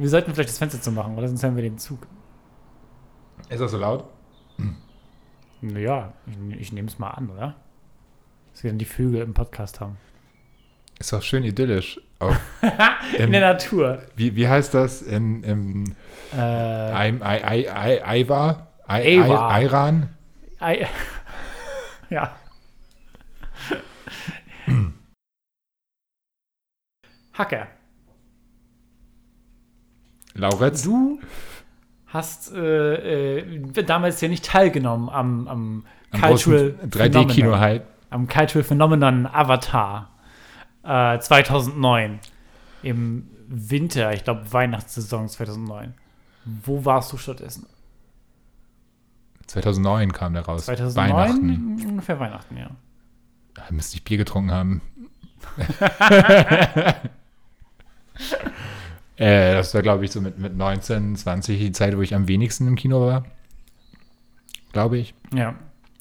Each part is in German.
Wir sollten vielleicht das Fenster zu machen, oder sonst hören wir den Zug. Ist das so laut? Naja, ich, ich nehme es mal an, oder? Dass wir dann die Vögel im Podcast haben. Ist doch schön idyllisch. Auch In im, der Natur. wie, wie heißt das? In, im Äh, Iran? Ja. Hacker, Lauretz? du hast äh, äh, damals ja nicht teilgenommen am, am, Am Cultural großen 3D-Kino Phenomenon. halt. am Cultural Phenomenon Avatar äh, 2009 im Winter, ich glaube Weihnachtssaison 2009. Wo warst du stattdessen? 2009 kam der raus. 2009? Weihnachten. Ungefähr Weihnachten, ja. Da müsste ich Bier getrunken haben. äh, das war, glaube ich, so mit, mit 19, 20 die Zeit, wo ich am wenigsten im Kino war. Glaube ich. Ja.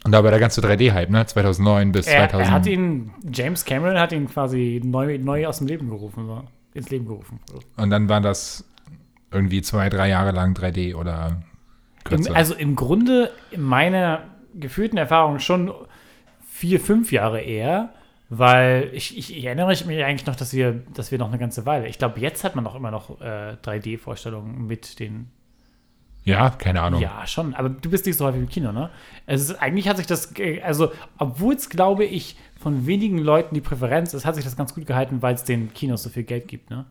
Und da war der ganze 3D-Hype, ne? 2009 bis Er, 2000. er hat ihn, James Cameron hat ihn quasi neu, neu aus dem Leben gerufen, so. ins Leben gerufen. Und dann war das irgendwie zwei, drei Jahre lang 3D oder Im, kürzer. also im Grunde, in meiner gefühlten Erfahrung schon vier, fünf Jahre eher, weil ich, ich, ich erinnere mich eigentlich noch, dass wir, dass wir noch eine ganze Weile, ich glaube, jetzt hat man doch immer noch äh, 3D-Vorstellungen mit den ja, keine Ahnung. Ja, schon. Aber du bist nicht so häufig im Kino, ne? Also eigentlich hat sich das, also obwohl es, glaube ich, von wenigen Leuten die Präferenz ist, hat sich das ganz gut gehalten, weil es den Kinos so viel Geld gibt, ne?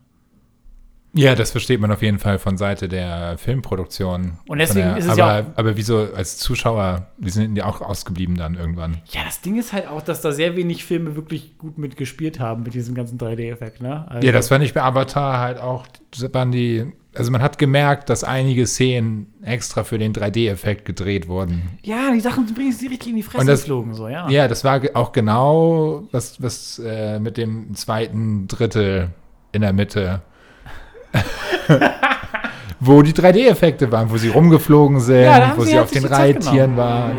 Ja, das versteht man auf jeden Fall von Seite der Filmproduktion. Und deswegen der, ist es aber, ja auch- Aber wieso als Zuschauer, die sind ja auch ausgeblieben dann irgendwann. Ja, das Ding ist halt auch, dass da sehr wenig Filme wirklich gut mitgespielt haben mit diesem ganzen 3D-Effekt, ne? Also, Ja, das fand ich bei Avatar halt auch, waren die, also man hat gemerkt, dass einige Szenen extra für den 3D-Effekt gedreht wurden. Ja, die Sachen bringen sie richtig in die Fresse Und das- geflogen, so, ja. Ja, das war auch genau was, was äh, mit dem zweiten Drittel in der Mitte. wo die 3D-Effekte waren, wo sie rumgeflogen sind, Ja, wo sie sie halt auf den Reittieren waren.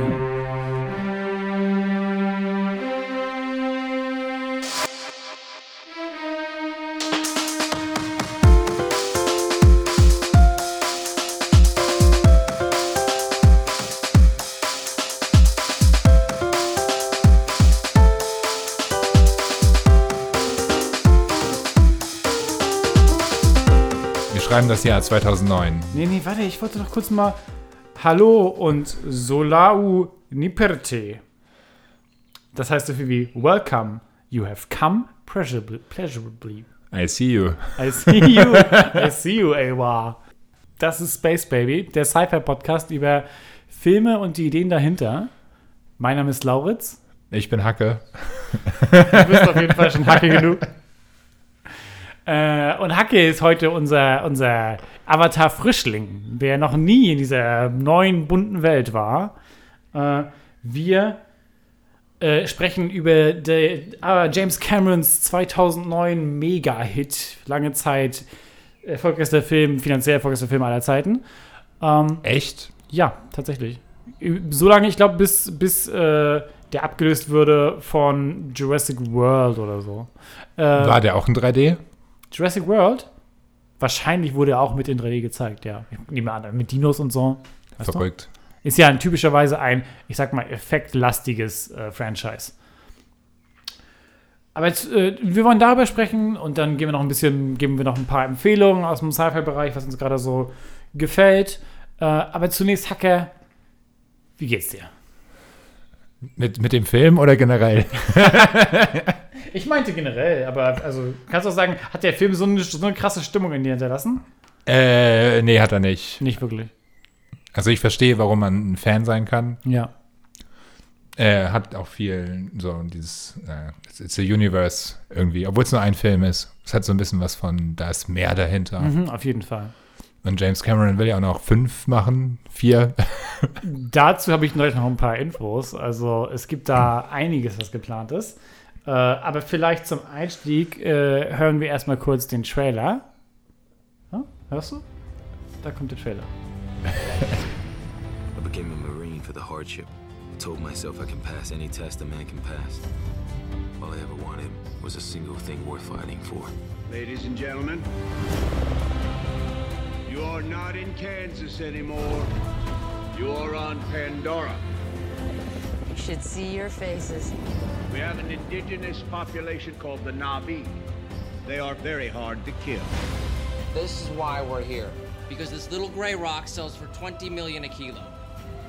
Wir schreiben das Jahr 2009. Nee, nee, warte, ich wollte doch kurz mal Hallo und Solau Niperte. Das heißt so viel wie Welcome, you have come pleasurably. pleasurably. I see you. I see you, I see you, Awa. Das ist Space Baby, der Sci-Fi-Podcast über Filme und die Ideen dahinter. Mein Name ist Lauritz. Ich bin Hacke. Du bist auf jeden Fall schon Hacke genug. Äh, und Hacke ist heute unser, unser Avatar-Frischling, der noch nie in dieser neuen, bunten Welt war. Äh, wir äh, sprechen über de, äh, James Camerons 2009 Mega-Hit. Lange Zeit erfolgreichster Film, finanziell erfolgreichster Film aller Zeiten. Ähm, Echt? ja, tatsächlich. So lange, ich glaube, bis, bis äh, der abgelöst würde von Jurassic World oder so. Äh, War der auch in 3D? Jurassic World? Wahrscheinlich wurde er auch mit in 3D gezeigt, ja. Ich nehme an, mit Dinos und so. Weißt du? Verrückt. Ist ja ein, typischerweise ein, ich sag mal, effektlastiges äh, Franchise. Aber jetzt, äh, wir wollen darüber sprechen und dann geben wir noch ein bisschen, geben wir noch ein paar Empfehlungen aus dem Sci-Fi-Bereich, was uns gerade so gefällt. Äh, aber zunächst, Hacker, wie geht's dir? Mit, mit dem Film oder generell? Ich meinte generell, aber also kannst du auch sagen, hat der Film so eine, so eine krasse Stimmung in dir hinterlassen? äh, nee, hat er nicht. Nicht wirklich. Also ich verstehe, warum man ein Fan sein kann. Ja. Er hat auch viel so dieses äh, it's, it's a universe irgendwie, obwohl es nur ein Film ist. Es hat so ein bisschen was von, da ist mehr dahinter. Mhm, auf jeden Fall. Und James Cameron will ja auch noch fünf machen, vier. Dazu habe ich neulich noch ein paar Infos. Also es gibt da einiges, was geplant ist. Äh, aber vielleicht zum Einstieg äh, hören wir erstmal kurz den Trailer. Ja, hörst du? Da kommt der Trailer. I became a Marine for the hardship. I told myself I can pass any test a man can pass. All I ever wanted was a single thing worth fighting for. Ladies and gentlemen, are not in Kansas anymore. You are on Pandora. You should see your faces. We have an indigenous population called the Na'vi. They are very hard to kill. This is why we're here. Because this little gray rock sells for 20 million a kilo.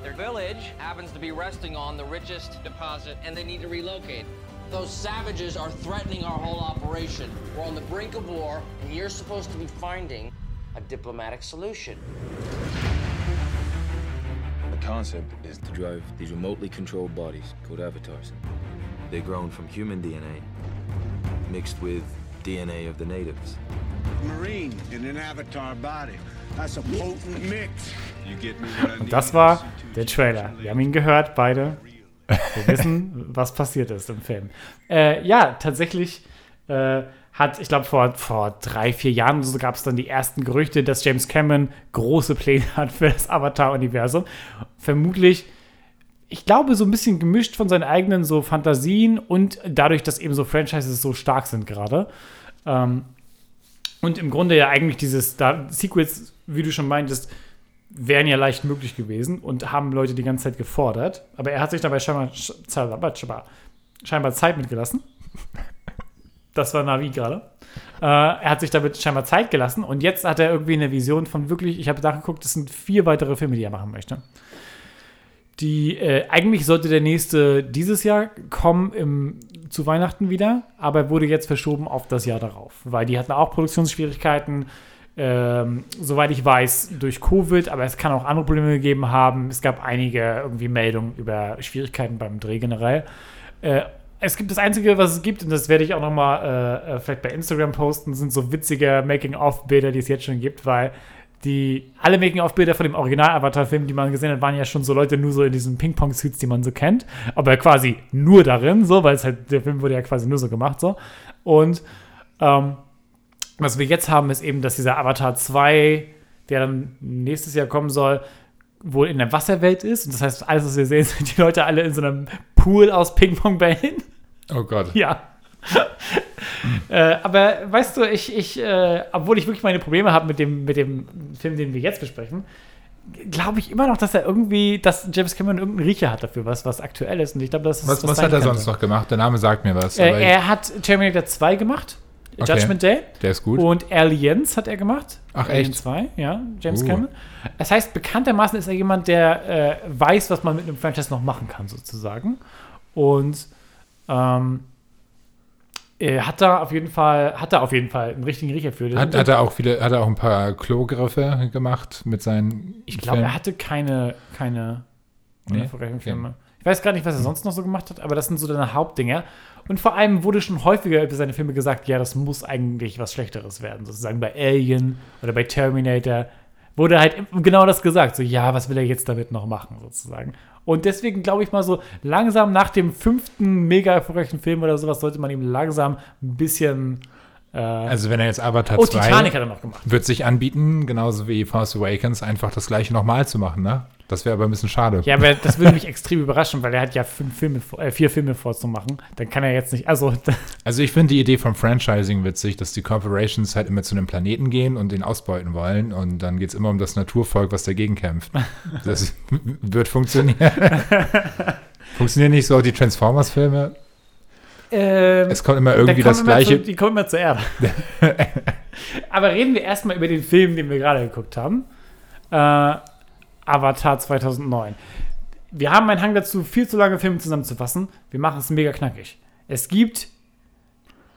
Their village happens to be resting on the richest deposit and they need to relocate. Those savages are threatening our whole operation. We're on the brink of war and you're supposed to be finding a diplomatic solution. The concept is to drive these remotely controlled bodies, called avatars. They're grown from human DNA, mixed with DNA of the natives. Marine in an avatar body. That's a potent mix. You get me. Und das war der Trailer. Wir haben ihn gehört, beide. Wir wissen, was passiert ist im Film. Äh, ja, tatsächlich äh, hat, ich glaube, vor, vor drei, vier Jahren so gab es dann die ersten Gerüchte, dass James Cameron große Pläne hat für das Avatar-Universum. Vermutlich, ich glaube, so ein bisschen gemischt von seinen eigenen so Fantasien und dadurch, dass eben so Franchises so stark sind gerade. Ähm, und im Grunde ja eigentlich dieses da, Sequels, wie du schon meintest, wären ja leicht möglich gewesen und haben Leute die ganze Zeit gefordert. Aber er hat sich dabei scheinbar, scheinbar, scheinbar Zeit mitgelassen. Das war Navi gerade. Äh, er hat sich damit scheinbar Zeit gelassen und jetzt hat er irgendwie eine Vision von wirklich, ich habe nachgeguckt, es sind vier weitere Filme, die er machen möchte. Die, äh, eigentlich sollte der nächste dieses Jahr kommen im, zu Weihnachten wieder, aber wurde jetzt verschoben auf das Jahr darauf, weil die hatten auch Produktionsschwierigkeiten, ähm, soweit ich weiß, durch Covid, aber es kann auch andere Probleme gegeben haben. Es gab einige irgendwie Meldungen über Schwierigkeiten beim Dreh generell. Äh, es gibt das Einzige, was es gibt, und das werde ich auch noch mal äh, äh, vielleicht bei Instagram posten, sind so witzige Making-of-Bilder, die es jetzt schon gibt, weil die alle Making-of-Bilder von dem Original-Avatar-Film, die man gesehen hat, waren ja schon so Leute nur so in diesen Ping-Pong-Suits, die man so kennt, aber quasi nur darin, so, weil es halt, der Film wurde ja quasi nur so gemacht, so. Und ähm, was wir jetzt haben, ist eben, dass dieser Avatar 2, der dann nächstes Jahr kommen soll, wohl in der Wasserwelt ist. Und das heißt, alles, was wir sehen, sind die Leute alle in so einem Pool aus Ping-Pong-Bällen. Oh Gott. Ja. äh, aber weißt du, ich, ich äh, obwohl ich wirklich meine Probleme habe mit dem, mit dem Film, den wir jetzt besprechen, glaube ich immer noch, dass er irgendwie, dass James Cameron irgendeinen Riecher hat dafür, was, was aktuell ist. Und ich glaube, das ist Was, was sein hat er könnte. sonst noch gemacht? Der Name sagt mir was. Äh, er hat Terminator 2 gemacht, Okay. Judgment Day. der ist gut. Und Aliens hat er gemacht. Ach, Alien echt? 2, ja, James Uh. Cameron. Das heißt, bekanntermaßen ist er jemand, der äh, weiß, was man mit einem Franchise noch machen kann, sozusagen. Und ähm, er hat da auf jeden Fall, hat da auf jeden Fall einen richtigen Riecher für. hat, hat er auch viele, hat er auch ein paar Klogriffe gemacht mit seinen ich glaube, er hatte keine, keine Nee? Filme. Ich weiß gar nicht, was er sonst noch so gemacht hat, aber das sind so seine Hauptdinger. Und vor allem wurde schon häufiger über seine Filme gesagt, ja, das muss eigentlich was Schlechteres werden. Sozusagen bei Alien oder bei Terminator wurde halt genau das gesagt. So, ja, was will er jetzt damit noch machen, sozusagen. Und deswegen glaube ich mal so, langsam nach dem fünften mega erfolgreichen Film oder sowas, sollte man ihm langsam ein bisschen. Äh, Also wenn er jetzt Avatar oh, 2 Titanic hat er noch gemacht. wird sich anbieten, genauso wie Force Awakens, einfach das gleiche nochmal zu machen, ne? Das wäre aber ein bisschen schade. Ja, aber das würde mich extrem überraschen, weil er hat ja fünf Filme, äh, vier Filme vorzumachen. Dann kann er jetzt nicht. Also, Also ich finde die Idee vom Franchising witzig, dass die Corporations halt immer zu einem Planeten gehen und den ausbeuten wollen und dann geht es immer um das Naturvolk, was dagegen kämpft. Das wird funktionieren. Funktionieren nicht so auch die Transformers-Filme? ähm, Es kommt immer irgendwie das wir gleiche. Zu, die kommen immer zur Erde. aber reden wir erstmal über den Film, den wir gerade geguckt haben. Äh, Avatar 2009. Wir haben einen Hang dazu, viel zu lange Filme zusammenzufassen. Wir machen es mega knackig. Es gibt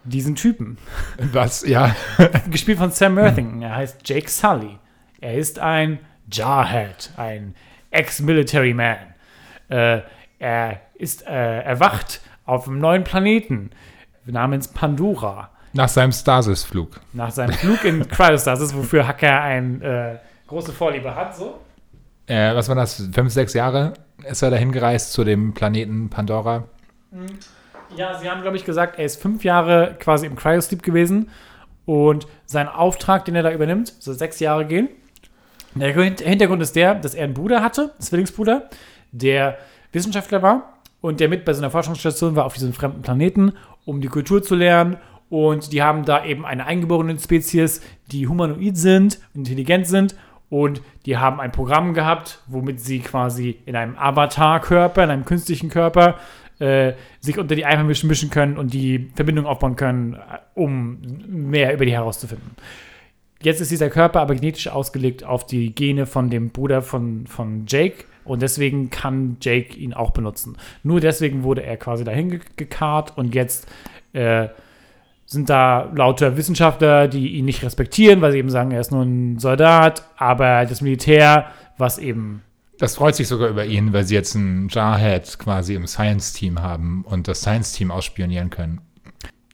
diesen Typen. Was? Ja. gespielt von Sam Worthington. Er heißt Jake Sully. Er ist ein Jarhead, ein Ex-Military Man. Äh, er ist äh, erwacht auf einem neuen Planeten namens Pandora. Nach seinem Stasis-Flug. Nach seinem Flug in Cryostasis, wofür Hacker eine äh, große Vorliebe hat. So. Äh, was war das? Fünf, sechs Jahre ist er dahin gereist zu dem Planeten Pandora. Ja, sie haben, glaube ich, gesagt, er ist fünf Jahre quasi im Cryosleep gewesen und sein Auftrag, den er da übernimmt, soll sechs Jahre gehen. Der Hin- Hintergrund ist der, dass er einen Bruder hatte, einen Zwillingsbruder, der Wissenschaftler war und der mit bei so einer Forschungsstation war auf diesem fremden Planeten, um die Kultur zu lernen. Und die haben da eben eine eingeborene Spezies, die humanoid sind, intelligent sind Und die haben ein Programm gehabt, womit sie quasi in einem Avatar-Körper, in einem künstlichen Körper, äh, sich unter die Einheimischen mischen können und die Verbindung aufbauen können, äh, um mehr über die herauszufinden. Jetzt ist dieser Körper aber genetisch ausgelegt auf die Gene von dem Bruder von, von Jake und deswegen kann Jake ihn auch benutzen. Nur deswegen wurde er quasi dahin ge- gekarrt und jetzt äh, sind da lauter Wissenschaftler, die ihn nicht respektieren, weil sie eben sagen, er ist nur ein Soldat, aber das Militär, was eben Das freut sich sogar über ihn, weil sie jetzt einen Jarhead quasi im Science-Team haben und das Science-Team ausspionieren können.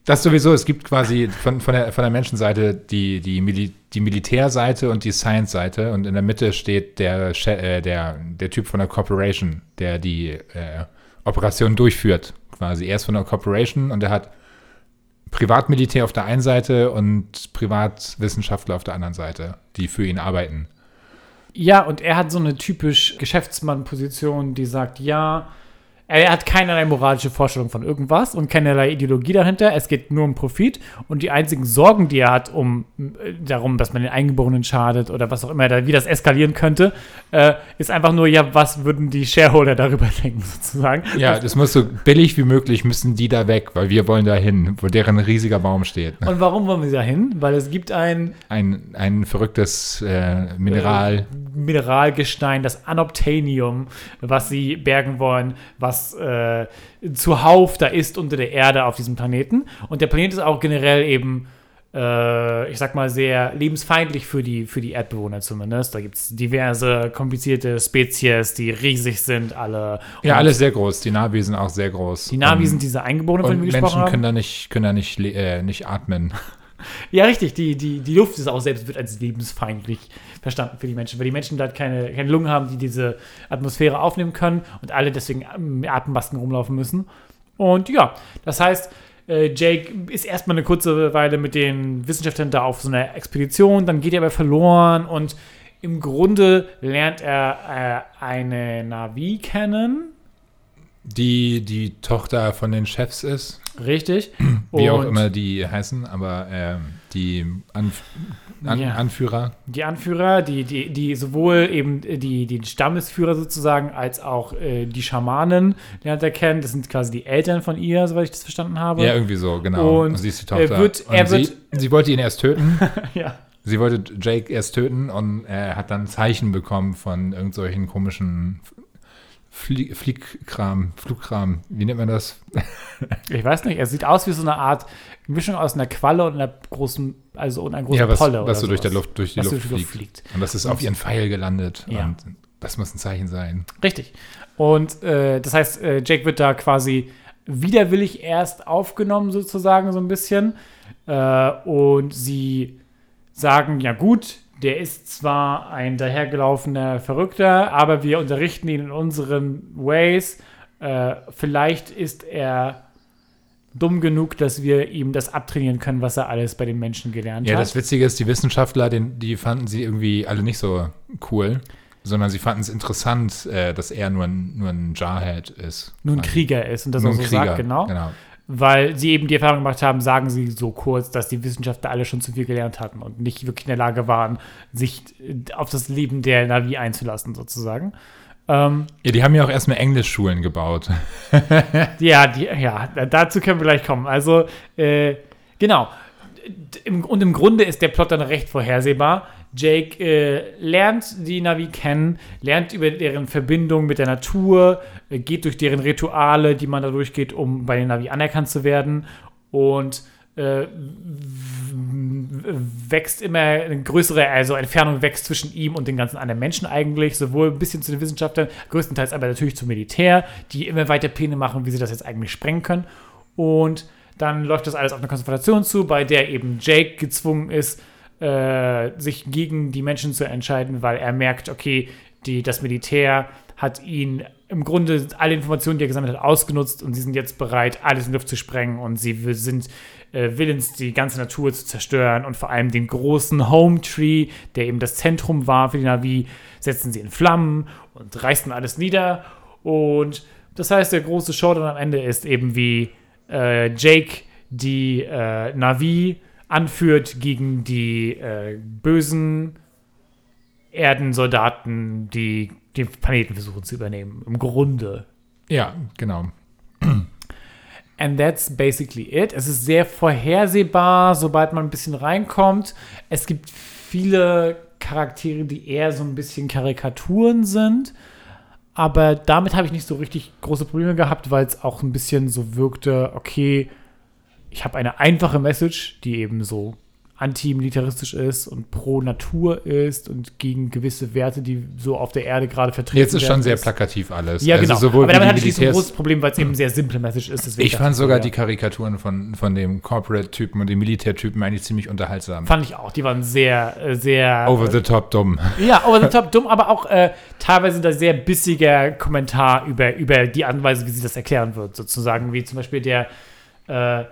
Das sowieso, es gibt quasi von, von, der, von der Menschenseite die, die, Mili die Militärseite und die Science-Seite und in der Mitte steht der, äh, der, der Typ von der Corporation, der die äh, Operation durchführt quasi. Er ist von der Corporation und er hat Privatmilitär auf der einen Seite und Privatwissenschaftler auf der anderen Seite, die für ihn arbeiten. Ja, und er hat so eine typisch Geschäftsmann-Position, die sagt, ja, er hat keinerlei moralische Vorstellung von irgendwas und keinerlei Ideologie dahinter. Es geht nur um Profit und die einzigen Sorgen, die er hat, um äh, darum, dass man den Eingeborenen schadet oder was auch immer, wie das eskalieren könnte, äh, ist einfach nur, ja, was würden die Shareholder darüber denken, sozusagen. Ja, das muss so billig wie möglich müssen die da weg, weil wir wollen da hin, wo deren riesiger Baum steht. Und warum wollen wir da hin? Weil es gibt ein Ein, ein verrücktes äh, Mineral. Mineralgestein, das Anobtainium, was sie bergen wollen, was äh, zuhauf da ist unter der Erde auf diesem Planeten. Und der Planet ist auch generell eben, äh, ich sag mal, sehr lebensfeindlich für die, für die Erdbewohner zumindest. Da gibt es diverse komplizierte Spezies, die riesig sind, alle. Ja, Und alles sehr groß. Die Navi sind auch sehr groß. Die Navi sind diese Eingeborenen, von und denen wir gesprochen Menschen haben. können da nicht, können da nicht, äh, nicht atmen. Ja, richtig. Die, die, die Luft ist auch selbst wird als lebensfeindlich verstanden für die Menschen, weil die Menschen dort keine, keine Lungen haben, die diese Atmosphäre aufnehmen können und alle deswegen mit Atemmasken rumlaufen müssen. Und ja, das heißt, äh, Jake ist erstmal eine kurze Weile mit den Wissenschaftlern da auf so einer Expedition, dann geht er aber verloren und im Grunde lernt er äh, eine Navi kennen. Die die Tochter von den Chefs ist, Richtig. wie auch Und- immer die heißen, aber ähm, die Anf An Ja. Anführer. die Anführer, die, die, die sowohl eben die, die Stammesführer sozusagen, als auch äh, die Schamanen lernt er kennen. Das sind quasi die Eltern von ihr, soweit ich das verstanden habe. Ja, irgendwie so, genau. Und sie ist die er Tochter. wird- und sie, wird- sie wollte ihn erst töten. ja. Sie wollte Jake erst töten und er hat dann Zeichen bekommen von irgendwelchen komischen Flie Fliegkram, Flugkram, wie nennt man das? Ich weiß nicht, er sieht aus wie so eine Art Mischung aus einer Qualle und einer großen, also und einer großen Ja, was, Polle. was oder so durch, der. Luft, durch die Luft, durch die fliegt. Luft fliegt. Und das ist auf ihren Pfeil gelandet. Ja. Und das muss ein Zeichen sein. Richtig. Und äh, das heißt, äh, Jake wird da quasi widerwillig erst aufgenommen, sozusagen, so ein bisschen. Äh, und sie sagen, ja gut, der ist zwar ein dahergelaufener Verrückter, aber wir unterrichten ihn in unseren Ways. Äh, vielleicht ist er dumm genug, dass wir ihm das abtrainieren können, was er alles bei den Menschen gelernt Ja, hat. das Witzige ist, die Wissenschaftler, den, die fanden sie irgendwie alle nicht so cool, sondern sie fanden es interessant, äh, dass er nur ein, nur ein Jarhead ist. nun Quasi. Krieger ist und das Nur auch ein so Krieger, sagt, genau. genau. Weil sie eben die Erfahrung gemacht haben, sagen sie so kurz, dass die Wissenschaftler alle schon zu viel gelernt hatten und nicht wirklich in der Lage waren, sich äh, auf das Leben der Navi einzulassen, sozusagen. Ähm, Ja, die haben ja auch erstmal Englischschulen gebaut. ja, die, ja, da- dazu können wir gleich kommen. Also, äh, genau. Und im Grunde ist der Plot dann recht vorhersehbar. Jake äh, lernt die Navi kennen, lernt über deren Verbindung mit der Natur, äh, geht durch deren Rituale, die man da durchgeht, um bei den Navi anerkannt zu werden und äh, wächst immer eine größere, also Entfernung wächst zwischen ihm und den ganzen anderen Menschen eigentlich, sowohl ein bisschen zu den Wissenschaftlern, größtenteils aber natürlich zum Militär, die immer weiter Pläne machen, wie sie das jetzt eigentlich sprengen können. Und dann läuft das alles auf eine Konfrontation zu, bei der eben Jake gezwungen ist, äh, sich gegen die Menschen zu entscheiden, weil er merkt, okay, die, das Militär hat ihn im Grunde alle Informationen, die er gesammelt hat, ausgenutzt und sie sind jetzt bereit, alles in Luft zu sprengen und sie sind äh, willens, die ganze Natur zu zerstören und vor allem den großen Home Tree, der eben das Zentrum war für die Navi, setzen sie in Flammen und reißen alles nieder. Und das heißt, der große Showdown am Ende ist eben wie äh, Jake die äh, Navi anführt gegen die äh, bösen Erdensoldaten, die den Planeten versuchen zu übernehmen. Im Grunde. Ja, genau. And that's basically it. Es ist sehr vorhersehbar, sobald man ein bisschen reinkommt. Es gibt viele Charaktere, die eher so ein bisschen Karikaturen sind. Aber damit habe ich nicht so richtig große Probleme gehabt, weil es auch ein bisschen so wirkte, okay, ich habe eine einfache Message, die eben so antimilitaristisch ist und pro Natur ist und gegen gewisse Werte, die so auf der Erde gerade vertreten Jetzt ist schon werden, sehr plakativ alles. Ja, genau. sowohl Aber damit hatte ich nicht so ein großes Problem, weil es eben sehr simple Message ist. Ich fand so, sogar ja. die Karikaturen von, von dem Corporate-Typen und dem Militärtypen eigentlich ziemlich unterhaltsam. Fand ich auch. Die waren sehr, äh, sehr. Over the top dumm. Ja, over the top dumm, aber auch äh, teilweise da sehr bissiger Kommentar über, über die Art und Weise, wie sie das erklären wird, sozusagen, wie zum Beispiel der, äh,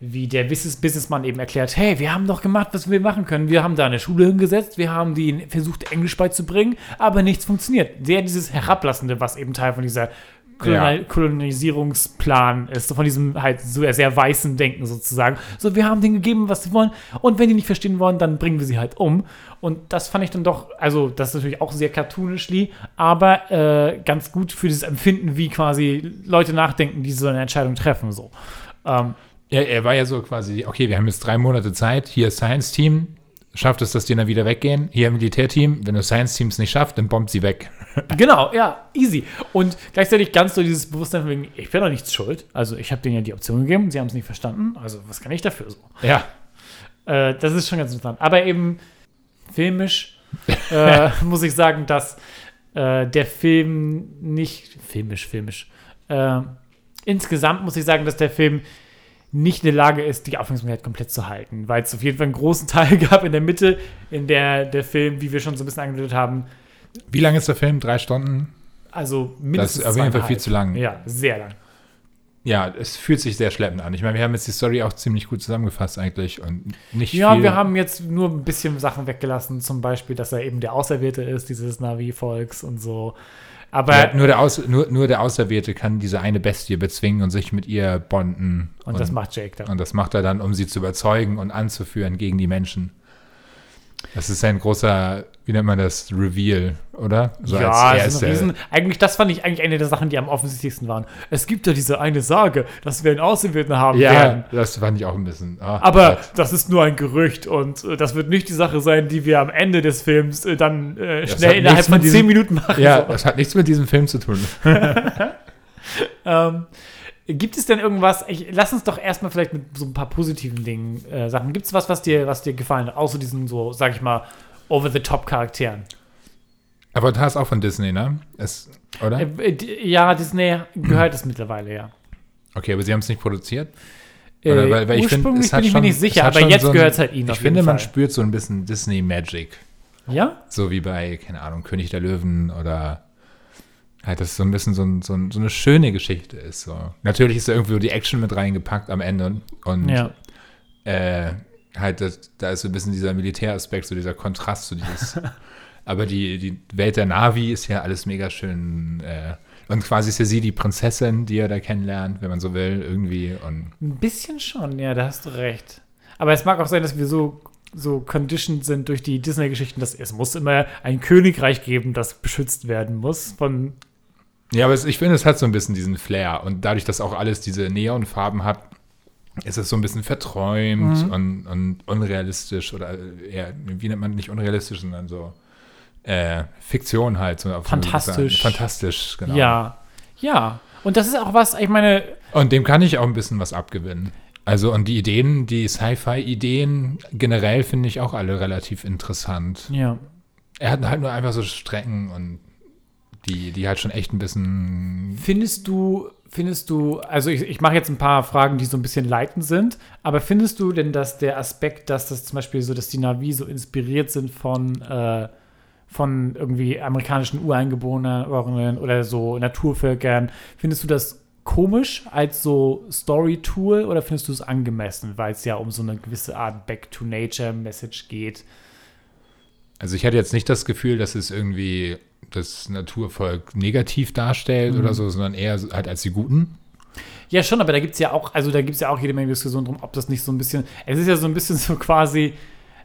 wie der Business Businessmann eben erklärt, hey, wir haben doch gemacht, was wir machen können. Wir haben da eine Schule hingesetzt, wir haben die versucht, Englisch beizubringen, aber nichts funktioniert. Sehr dieses Herablassende, was eben Teil von dieser Kolonial Ja. Kolonisierungsplan ist, von diesem halt so sehr weißen Denken sozusagen. So, wir haben denen gegeben, was sie wollen und wenn die nicht verstehen wollen, dann bringen wir sie halt um. Und das fand ich dann doch, also das ist natürlich auch sehr cartoonishly, aber äh, ganz gut für dieses Empfinden, wie quasi Leute nachdenken, die so eine Entscheidung treffen. So. Ähm, Ja, er war ja so quasi, okay, wir haben jetzt drei Monate Zeit, hier Science-Team, schafft es, dass die dann wieder weggehen, hier Militärteam, wenn du Science-Teams nicht schafft, dann bombt sie weg. Genau, ja, easy. Und gleichzeitig ganz so dieses Bewusstsein von wegen, ich bin doch nichts schuld. Also ich habe denen ja die Option gegeben, sie haben es nicht verstanden. Also was kann ich dafür so? Ja, Äh, das ist schon ganz interessant. Aber eben filmisch äh, muss ich sagen, dass äh, der Film nicht filmisch, filmisch. Äh, insgesamt muss ich sagen, dass der Film nicht in der Lage ist, die Aufmerksamkeit komplett zu halten, weil es auf jeden Fall einen großen Teil gab in der Mitte, in der der Film, wie wir schon so ein bisschen angedeutet haben, wie lang ist der Film? Drei Stunden? also mindestens auf jeden Fall viel zu lang. Ja, sehr lang. Ja, es fühlt sich sehr schleppend an. Ich meine, wir haben jetzt die Story auch ziemlich gut zusammengefasst eigentlich und nicht Ja, viel. wir haben jetzt nur ein bisschen Sachen weggelassen, zum Beispiel, dass er eben der Auserwählte ist, dieses Navi-Volks und so. Aber ja, nur, der Aus, nur, nur der Auserwählte kann diese eine Bestie bezwingen und sich mit ihr bonden. und, das macht Jake dann. Und das macht er dann, um sie zu überzeugen und anzuführen gegen die Menschen. Das ist ein großer, wie nennt man das, Reveal, oder? So ja, als Riesen. Eigentlich, das fand ich eigentlich eine der Sachen, die am offensichtlichsten waren. Es gibt ja diese eine Sage, dass wir einen Auserwählten haben Ja, werden. das fand ich auch ein bisschen. ah, Aber Gott. das ist nur ein Gerücht und äh, das wird nicht die Sache sein, die wir am Ende des Films äh, dann äh, schnell innerhalb von zehn Minuten machen. Ja, So. das hat nichts mit diesem Film zu tun. Ähm, gibt es denn irgendwas, ich, lass uns doch erstmal vielleicht mit so ein paar positiven Dingen äh, Sachen. Gibt es was, was dir, was dir gefallen hat, außer diesen so, sag ich mal, over-the-top-Charakteren? Aber da ist auch von Disney, ne? Es, oder? Äh, äh, ja, Disney gehört es mittlerweile, ja. Okay, aber sie haben es nicht produziert? Äh, Oder, weil, weil ich find, es bin ich schon, mir nicht sicher, aber jetzt so gehört es halt ihnen Ich finde, man spürt so ein bisschen Disney Magic. Ja? So wie bei, keine Ahnung, König der Löwen oder halt, dass es so ein bisschen so, ein, so, ein, so eine schöne Geschichte ist. So. Natürlich ist da irgendwie die Action mit reingepackt am Ende und Ja. äh, halt, das, da ist so ein bisschen dieser Militäraspekt, so dieser Kontrast zu dieses. aber die, die Welt der Navi ist ja alles mega schön. Äh, und quasi ist ja sie die Prinzessin, die er da kennenlernt, wenn man so will, irgendwie. Und Ein bisschen schon, ja, da hast du recht. Aber es mag auch sein, dass wir so, so conditioned sind durch die Disney-Geschichten, dass es muss immer ein Königreich geben, das beschützt werden muss von Ja, aber es, ich finde, es hat so ein bisschen diesen Flair. Und dadurch, dass auch alles diese Neonfarben hat, ist es so ein bisschen verträumt Mhm. und, und unrealistisch oder eher, wie nennt man nicht unrealistisch, sondern so äh, Fiktion halt. So Fantastisch. Fantastisch, genau. Ja, ja. Und das ist auch was, ich meine, Und dem kann ich auch ein bisschen was abgewinnen. Also, und die Ideen, die Sci-Fi-Ideen generell finde ich auch alle relativ interessant. ja. Er hat halt nur einfach so Strecken und die, die halt schon echt ein bisschen Findest du, findest du, also ich, ich mache jetzt ein paar Fragen, die so ein bisschen leitend sind, aber findest du denn, dass der Aspekt, dass das zum Beispiel so, dass die Navi so inspiriert sind von, äh, von irgendwie amerikanischen Ureingeborenen oder so Naturvölkern, findest du das komisch als so Story-Tool oder findest du es angemessen, weil es ja um so eine gewisse Art Back-to-Nature-Message geht? Also ich hatte jetzt nicht das Gefühl, dass es irgendwie das Naturvolk negativ darstellt Mhm. oder so, sondern eher halt als die Guten. Ja, schon, aber da gibt es ja auch, also da gibt es ja auch jede Menge Diskussionen drum, ob das nicht so ein bisschen, es ist ja so ein bisschen so quasi,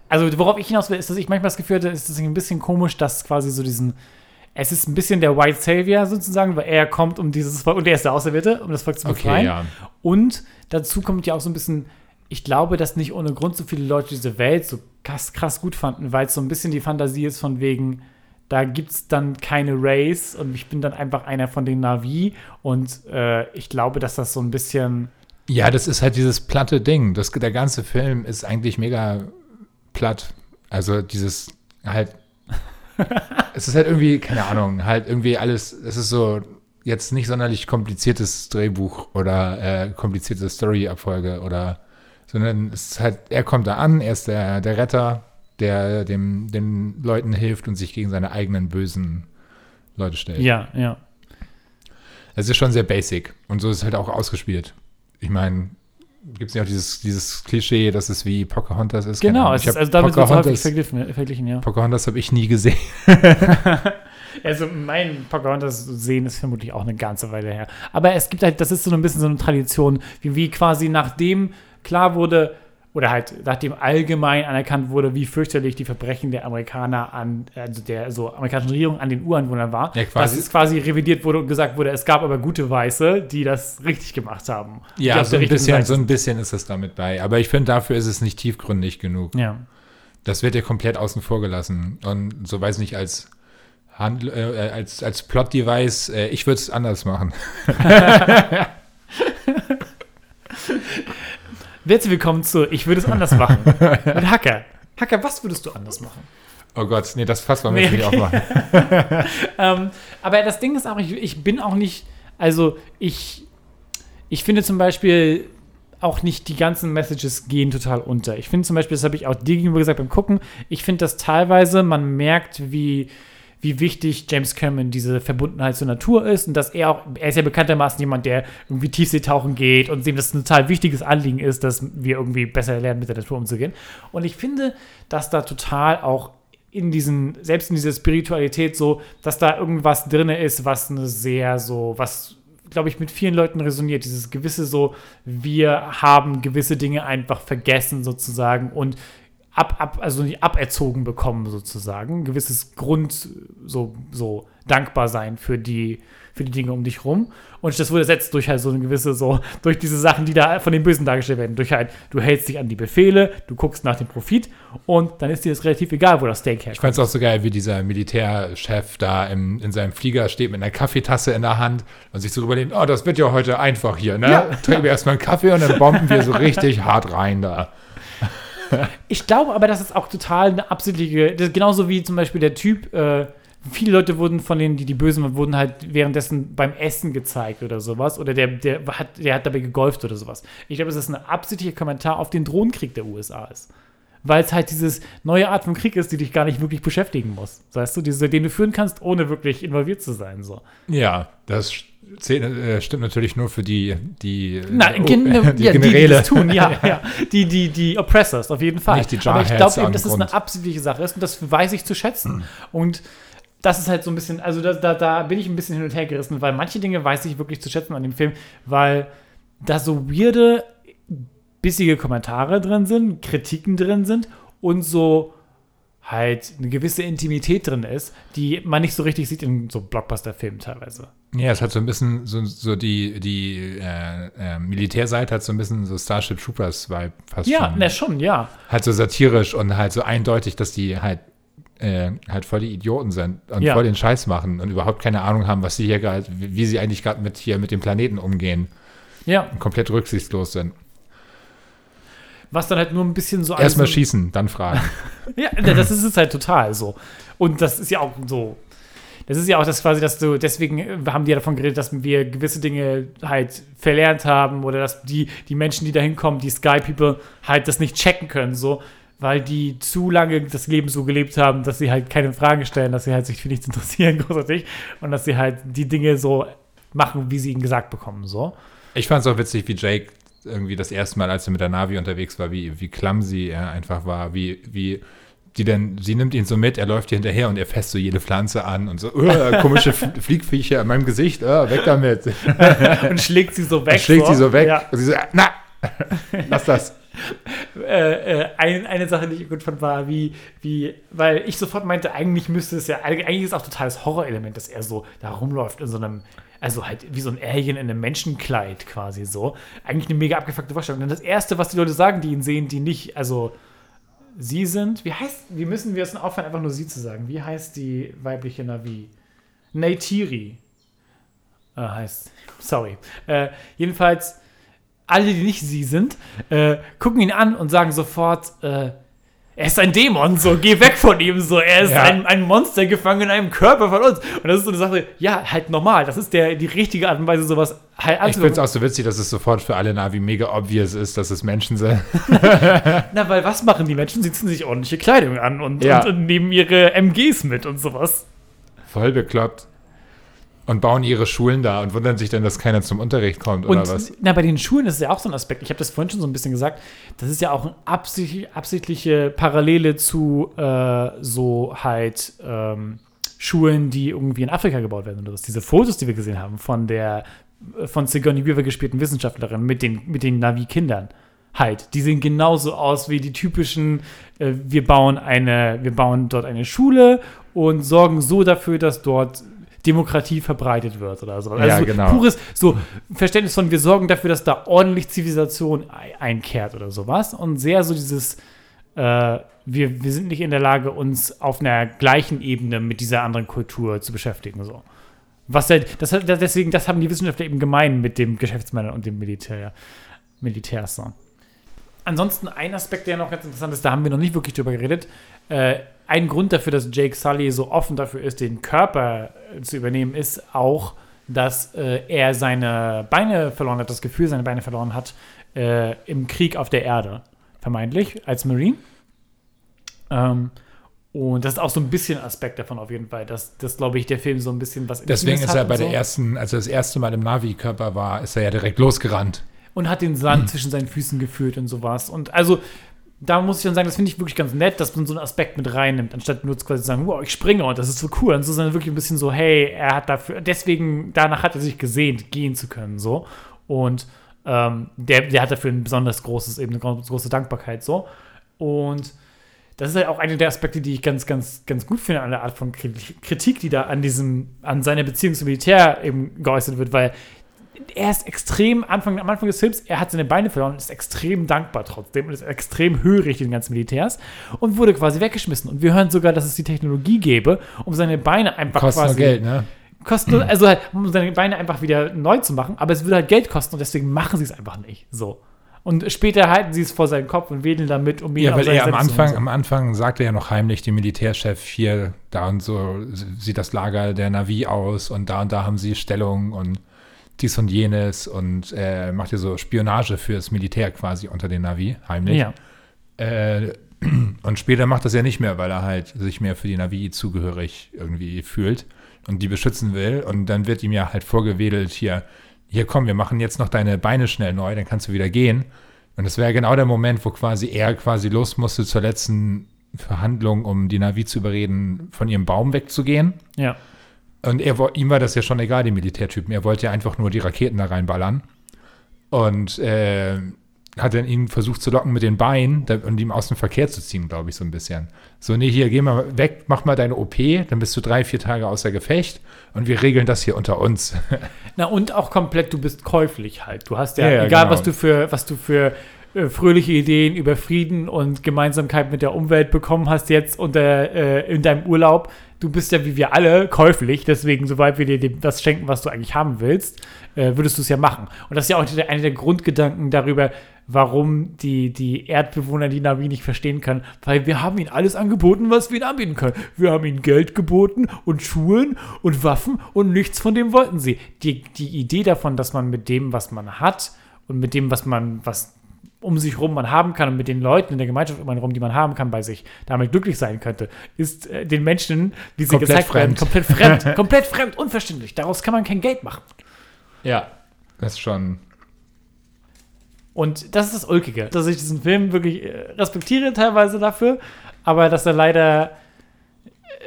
also worauf ich hinaus will, ist, dass ich manchmal das Gefühl hatte, ist es ein bisschen komisch, dass quasi so diesen, es ist ein bisschen der White Savior sozusagen, weil er kommt, um dieses Volk, und er ist der Auserwählte, um das Volk zu Okay, befreien. ja. Und dazu kommt ja auch so ein bisschen, ich glaube, dass nicht ohne Grund so viele Leute diese Welt so krass, krass gut fanden, weil es so ein bisschen die Fantasie ist von wegen, da gibt es dann keine Race und ich bin dann einfach einer von den Navi und äh, ich glaube, dass das so ein bisschen, Ja, das ist halt dieses platte Ding. Das, der ganze Film ist eigentlich mega platt. Also dieses halt, es ist halt irgendwie, keine Ahnung, halt irgendwie alles, es ist so jetzt nicht sonderlich kompliziertes Drehbuch oder äh, komplizierte Story-Abfolge oder, sondern es ist halt, er kommt da an, er ist der, der Retter, der dem, den Leuten hilft und sich gegen seine eigenen bösen Leute stellt. ja, ja. Es ist schon sehr basic und so ist es halt auch ausgespielt. Ich meine, gibt es ja auch dieses, dieses Klischee, dass es wie Pocahontas ist. Genau, es ist, also damit wird es häufig verglichen, verglichen, ja. Pocahontas habe ich nie gesehen. Also mein Pocahontas sehen ist vermutlich auch eine ganze Weile her. Aber es gibt halt, das ist so ein bisschen so eine Tradition, wie, wie quasi nachdem klar wurde, oder halt nachdem allgemein anerkannt wurde, wie fürchterlich die Verbrechen der Amerikaner an, also der so amerikanischen Regierung an den Ureinwohnern war, Ja, quasi. dass es quasi revidiert wurde und gesagt wurde, es gab aber gute Weiße, die das richtig gemacht haben. Ja, so ein, bisschen, so ein bisschen ist das damit bei. Aber ich finde, dafür ist es nicht tiefgründig genug. Ja. Das wird ja komplett außen vor gelassen. Und so weiß nicht, als, Handl äh, als, als Plot-Device, äh, ich würde es anders machen. Herzlich willkommen zu Ich würde es anders machen. Mit Hacker. Hacker, was würdest du anders machen? Oh Gott, nee, das Fass wollen wir Nee, jetzt nicht okay. aufmachen. Ähm, aber das Ding ist auch, ich, ich bin auch nicht, also ich, ich finde zum Beispiel auch nicht die ganzen Messages gehen total unter. Ich finde zum Beispiel, das habe ich auch dir gegenüber gesagt beim Gucken, ich finde, dass teilweise man merkt, wie, wie wichtig James Cameron diese Verbundenheit zur Natur ist und dass er auch, er ist ja bekanntermaßen jemand, der irgendwie Tiefseetauchen geht und dem das ein total wichtiges Anliegen ist, dass wir irgendwie besser lernen, mit der Natur umzugehen. Und ich finde, dass da total auch in diesen, selbst in dieser Spiritualität so, dass da irgendwas drin ist, was eine sehr so, was, glaube ich, mit vielen Leuten resoniert. Dieses gewisse so, wir haben gewisse Dinge einfach vergessen sozusagen und ab, ab, also nicht aberzogen bekommen sozusagen. Ein gewisses Grund, so, so dankbar sein für die, für die Dinge um dich rum. Und das wurde ersetzt durch halt so eine gewisse, so, durch diese Sachen, die da von den Bösen dargestellt werden. Durch halt, du hältst dich an die Befehle, du guckst nach dem Profit und dann ist dir das relativ egal, wo das Steak herkommt. Ich fand es auch so geil, wie dieser Militärchef da im, in seinem Flieger steht mit einer Kaffeetasse in der Hand und sich so überlegt, oh, das wird ja heute einfach hier, ne? Ja. Trinken wir erstmal einen Kaffee und dann bomben wir so richtig hart rein da. Ich glaube aber, das ist auch total eine absichtliche, das ist genauso wie zum Beispiel der Typ, äh, viele Leute wurden von denen, die die Bösen waren, wurden halt währenddessen beim Essen gezeigt oder sowas. Oder der, der, hat, der hat dabei gegolft oder sowas. Ich glaube, dass das ein absichtlicher Kommentar auf den Drohnenkrieg der USA ist. Weil es halt dieses neue Art von Krieg ist, die dich gar nicht wirklich beschäftigen muss. Weißt du, diese, den du führen kannst, ohne wirklich involviert zu sein. So. Ja, das zählt, äh, stimmt natürlich nur für die, die, Na, oh, gen die ja, die, die Generäle. das tun, ja, ja. Die, die, die Oppressors, auf jeden Fall. Nicht die Aber ich Jarheads glaube eben, dass es eine absichtliche Sache ist und das weiß ich zu schätzen. Und das ist halt so ein bisschen, also da, da, da bin ich ein bisschen hin und her gerissen, weil manche Dinge weiß ich wirklich zu schätzen an dem Film, weil da so weirde, bissige Kommentare drin sind, Kritiken drin sind und so halt eine gewisse Intimität drin ist, die man nicht so richtig sieht in so Blockbuster-Filmen teilweise. Ja, es hat so ein bisschen so, so die, die äh, äh, Militärseite hat so ein bisschen so Starship Troopers Vibe fast Ja, schon. na schon, ja. Halt so satirisch und halt so eindeutig, dass die halt äh, halt voll die Idioten sind und Ja. voll den Scheiß machen und überhaupt keine Ahnung haben, was sie hier gerade, wie, wie sie eigentlich gerade mit hier mit dem Planeten umgehen Ja, und komplett rücksichtslos sind. Was dann halt nur ein bisschen so Erstmal alles- schießen, dann fragen. Ja, das ist es halt total so. Und das ist ja auch so. Das ist ja auch das quasi, dass du, deswegen äh, haben die ja davon geredet, dass wir gewisse Dinge halt verlernt haben oder dass die, die Menschen, die da hinkommen, die Sky People, halt das nicht checken können, so, weil die zu lange das Leben so gelebt haben, dass sie halt keine Fragen stellen, dass sie halt sich für nichts interessieren, großartig, und dass sie halt die Dinge so machen, wie sie ihnen gesagt bekommen, so. Ich fand es auch witzig, wie Jake irgendwie das erste Mal, als er mit der Navi unterwegs war, wie, wie clumsy er einfach war, wie, wie die denn, sie nimmt ihn so mit, er läuft ihr hinterher und er fässt so jede Pflanze an und so, "Uah, komische Fliegviecher in meinem Gesicht, ah, weg damit. Und schlägt sie so weg. Er schlägt sie so weg Ja. und sie so, na, lass das. äh, äh, ein, eine Sache, die ich gut fand, war, wie, wie, weil ich sofort meinte, eigentlich müsste es ja, eigentlich ist auch totales Horrorelement, dass er so da rumläuft in so einem, also halt wie so ein Alien in einem Menschenkleid quasi so. Eigentlich eine mega abgefuckte Vorstellung. Und das Erste, was die Leute sagen, die ihn sehen, die nicht, also sie sind, wie heißt, wie müssen wir es denn aufhören, einfach nur sie zu sagen? Wie heißt die weibliche Navi? Neytiri äh, heißt. Sorry. Äh, jedenfalls, alle, die nicht sie sind, äh, gucken ihn an und sagen sofort, äh, er ist ein Dämon, so, geh weg von ihm, so, er ist Ja. ein, ein Monster gefangen in einem Körper von uns. Und das ist so eine Sache, ja, halt normal, das ist der, die richtige Art und Weise, sowas halt Ich finde es auch so witzig, dass es sofort für alle Navi mega obvious ist, dass es Menschen sind. Na, weil was machen die Menschen? Sie ziehen sich ordentliche Kleidung an und, Ja. und, und nehmen ihre MGs mit und sowas. Voll bekloppt. Und bauen ihre Schulen da und wundern sich dann, dass keiner zum Unterricht kommt Und oder was. na, bei den Schulen ist es ja auch so ein Aspekt. Ich habe das vorhin schon so ein bisschen gesagt. Das ist ja auch eine absichtlich, absichtliche Parallele zu äh, so halt ähm, Schulen, die irgendwie in Afrika gebaut werden oder was. Diese Fotos, die wir gesehen haben von der von Sigourney Weaver gespielten Wissenschaftlerin mit den, mit den Navi-Kindern. Halt, die sehen genauso aus wie die typischen, äh, wir bauen eine, wir bauen dort eine Schule und sorgen so dafür, dass dort Demokratie verbreitet wird oder so. Also Ja, so genau. pures so Verständnis von, wir sorgen dafür, dass da ordentlich Zivilisation ei- einkehrt oder sowas. Und sehr so dieses, äh, wir, wir sind nicht in der Lage, uns auf einer gleichen Ebene mit dieser anderen Kultur zu beschäftigen. So. Was halt, das, hat- deswegen, das haben die Wissenschaftler eben gemein mit dem Geschäftsmänner und dem Militär, Militärs. So. Ansonsten ein Aspekt, der noch ganz interessant ist, da haben wir noch nicht wirklich drüber geredet. Äh, ein Grund dafür, dass Jake Sully so offen dafür ist, den Körper zu übernehmen, ist auch, dass äh, er seine Beine verloren hat, das Gefühl, seine Beine verloren hat äh, im Krieg auf der Erde, vermeintlich, als Marine. Ähm, und das ist auch so ein bisschen Aspekt davon auf jeden Fall, dass, dass glaube ich, der Film so ein bisschen was Deswegen ist er bei und der so. ersten, als er das erste Mal im Navi-Körper war, ist er ja direkt losgerannt. und hat den Sand zwischen seinen Füßen gefühlt und sowas. Und also, da muss ich dann sagen, das finde ich wirklich ganz nett, dass man so einen Aspekt mit reinnimmt, anstatt nur quasi zu sagen, wow, ich springe und das ist so cool. Und so sondern wirklich ein bisschen so, hey, er hat dafür, deswegen, danach hat er sich gesehnt, gehen zu können, so. Und ähm, der, der hat dafür ein besonders großes, eben eine große Dankbarkeit, so. Und das ist halt auch einer der Aspekte, die ich ganz, ganz, ganz gut finde an der Art von Kri- Kritik, die da an diesem, an seiner Beziehung zum Militär eben geäußert wird, weil er ist extrem, Anfang, am Anfang des Films, er hat seine Beine verloren und ist extrem dankbar trotzdem und ist extrem hörig den ganzen Militärs und wurde quasi weggeschmissen. Und wir hören sogar, dass es die Technologie gäbe, um seine Beine einfach Kostet quasi. Geld, ne? Kosten, also halt, um seine Beine einfach wieder neu zu machen, aber es würde halt Geld kosten und deswegen machen sie es einfach nicht. So. Und später halten sie es vor seinen Kopf und wedeln damit, um ihn Ja, weil er am Anfang, so. am Anfang sagt er ja noch heimlich, dem Militärchef hier, da und so sieht das Lager der Navi aus und da und da haben sie Stellung und dies und jenes und äh, macht ja so Spionage fürs Militär quasi unter den Navi, heimlich. Ja. Äh, und später macht das ja nicht mehr, weil er halt sich mehr für die Navi zugehörig irgendwie fühlt und die beschützen will. Und dann wird ihm ja halt vorgewedelt, hier, hier komm, wir machen jetzt noch deine Beine schnell neu, dann kannst du wieder gehen. Und das wäre genau der Moment, wo quasi er quasi los musste zur letzten Verhandlung, um die Navi zu überreden, von ihrem Baum wegzugehen. ja. Und er, ihm war das ja schon egal, die Militärtypen. Er wollte ja einfach nur die Raketen da reinballern. Und äh, hat dann ihn versucht zu locken mit den Beinen und ihm aus dem Verkehr zu ziehen, glaube ich, so ein bisschen. So, nee, hier, geh mal weg, mach mal deine OP, dann bist du drei, vier Tage außer Gefecht und wir regeln das hier unter uns. Na, und auch komplett, du bist käuflich halt. Du hast ja, Ja, ja, egal genau. was du für, was du für äh, fröhliche Ideen über Frieden und Gemeinsamkeit mit der Umwelt bekommen hast jetzt unter, äh, in deinem Urlaub. Du bist ja wie wir alle käuflich, deswegen, sobald wir dir das schenken, was du eigentlich haben willst, äh, würdest du es ja machen. Und das ist ja auch einer der Grundgedanken darüber, warum die, die Erdbewohner die Navi nicht verstehen können, weil wir haben ihnen alles angeboten, was wir ihnen anbieten können. Wir haben ihnen Geld geboten und Schulen und Waffen und nichts von dem wollten sie. Die, die Idee davon, dass man mit dem, was man hat und mit dem, was man, was um sich rum man haben kann und mit den Leuten in der Gemeinschaft um einen rum, die man haben kann bei sich, damit glücklich sein könnte, ist äh, den Menschen, wie sie Komplett gezeigt werden, fremd. komplett fremd. komplett fremd, unverständlich. Daraus kann man kein Geld machen. ja. Das ist schon. Und das ist das Ulkige, dass ich diesen Film wirklich äh, respektiere teilweise dafür, aber dass er leider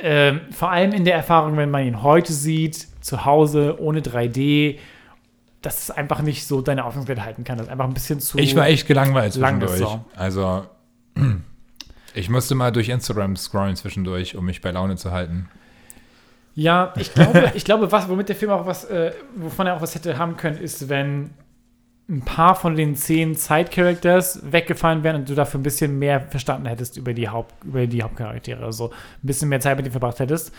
ähm, vor allem in der Erfahrung, wenn man ihn heute sieht, zu Hause, ohne 3D, dass es einfach nicht so deine Aufmerksamkeit halten kann. Das ist einfach ein bisschen zu. Ich war echt gelangweilt Lang zwischendurch. Also, ich musste mal durch Instagram scrollen zwischendurch, um mich bei Laune zu halten. Ja, ich glaube, ich glaube, was, womit der Film auch was, äh, wovon er auch was hätte haben können, ist, wenn ein paar von den zehn Side-Characters weggefallen wären und du dafür ein bisschen mehr verstanden hättest über die, Haupt, über die Hauptcharaktere. Also ein bisschen mehr Zeit mit denen verbracht hättest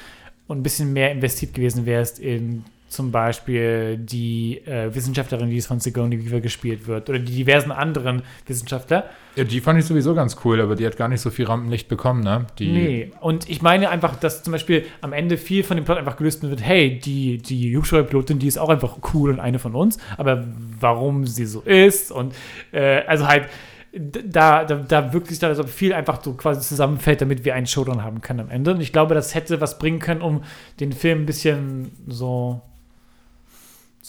und ein bisschen mehr investiert gewesen wärst in zum Beispiel die äh, Wissenschaftlerin, die es von Sigourney Weaver gespielt wird, oder die diversen anderen Wissenschaftler. Ja, die fand ich sowieso ganz cool, aber die hat gar nicht so viel Rampenlicht bekommen, ne? Die, Nee, und ich meine einfach, dass zum Beispiel am Ende viel von dem Plot einfach gelöst wird, hey, die, die Hubschrauberpilotin, die ist auch einfach cool und eine von uns, aber warum sie so ist und äh, also halt da, da, da wirklich da so viel einfach so quasi zusammenfällt, damit wir einen Showdown haben können am Ende. Und ich glaube, das hätte was bringen können, um den Film ein bisschen so,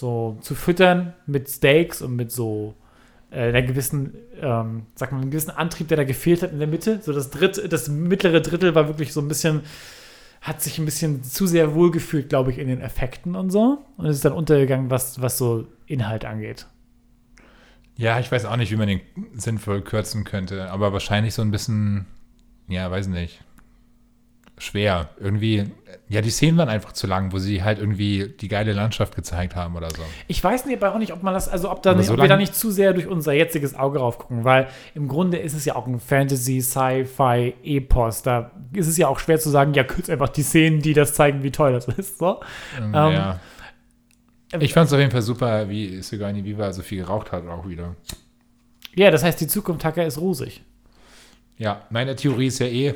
so zu füttern mit Stakes und mit so äh, einer gewissen, ähm, sag mal, einem gewissen Antrieb, der da gefehlt hat in der Mitte. So das dritte, das mittlere Drittel war wirklich so ein bisschen, hat sich ein bisschen zu sehr wohlgefühlt, glaube ich, in den Effekten und so. Und es ist dann untergegangen, was, was so Inhalt angeht. Ja, ich weiß auch nicht, wie man den sinnvoll kürzen könnte, aber wahrscheinlich so ein bisschen, ja, weiß nicht, schwer. Irgendwie, ja, die Szenen waren einfach zu lang, wo sie halt irgendwie die geile Landschaft gezeigt haben oder so. Ich weiß nicht, aber auch nicht, ob man das, also ob, da nicht, so ob wir da nicht zu sehr durch unser jetziges Auge rauf gucken, weil im Grunde ist es ja auch ein Fantasy, Sci-Fi, Epos. Da ist es ja auch schwer zu sagen, ja, kürz einfach die Szenen, die das zeigen, wie toll das ist. So. Ähm, ja. Ich fand es auf jeden Fall super, wie Sigourney Viva so viel geraucht hat auch wieder. Ja, das heißt, die Zukunft Hacker ist rosig. Ja, meine Theorie ist ja eh,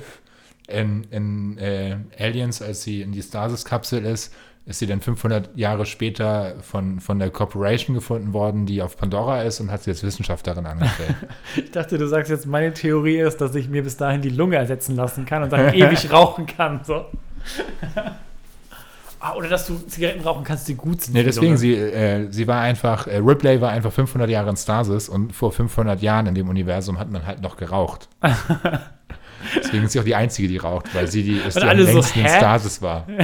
in, in äh, Aliens, als sie in die Stasis-Kapsel ist, ist sie dann 500 Jahre später von, von der Corporation gefunden worden, die auf Pandora ist und hat sie als Wissenschaftlerin angestellt. Ich dachte, du sagst jetzt, meine Theorie ist, dass ich mir bis dahin die Lunge ersetzen lassen kann und dann ewig rauchen kann. So. ah, oder dass du Zigaretten rauchen kannst, die gut sind. nee, deswegen, sie, äh, sie war einfach, äh, Ripley war einfach 500 Jahre in Stasis und vor 500 Jahren in dem Universum hat man halt noch geraucht. Deswegen ist sie auch die Einzige, die raucht, weil sie die, ist, die am alle so, längsten in? Stasis war.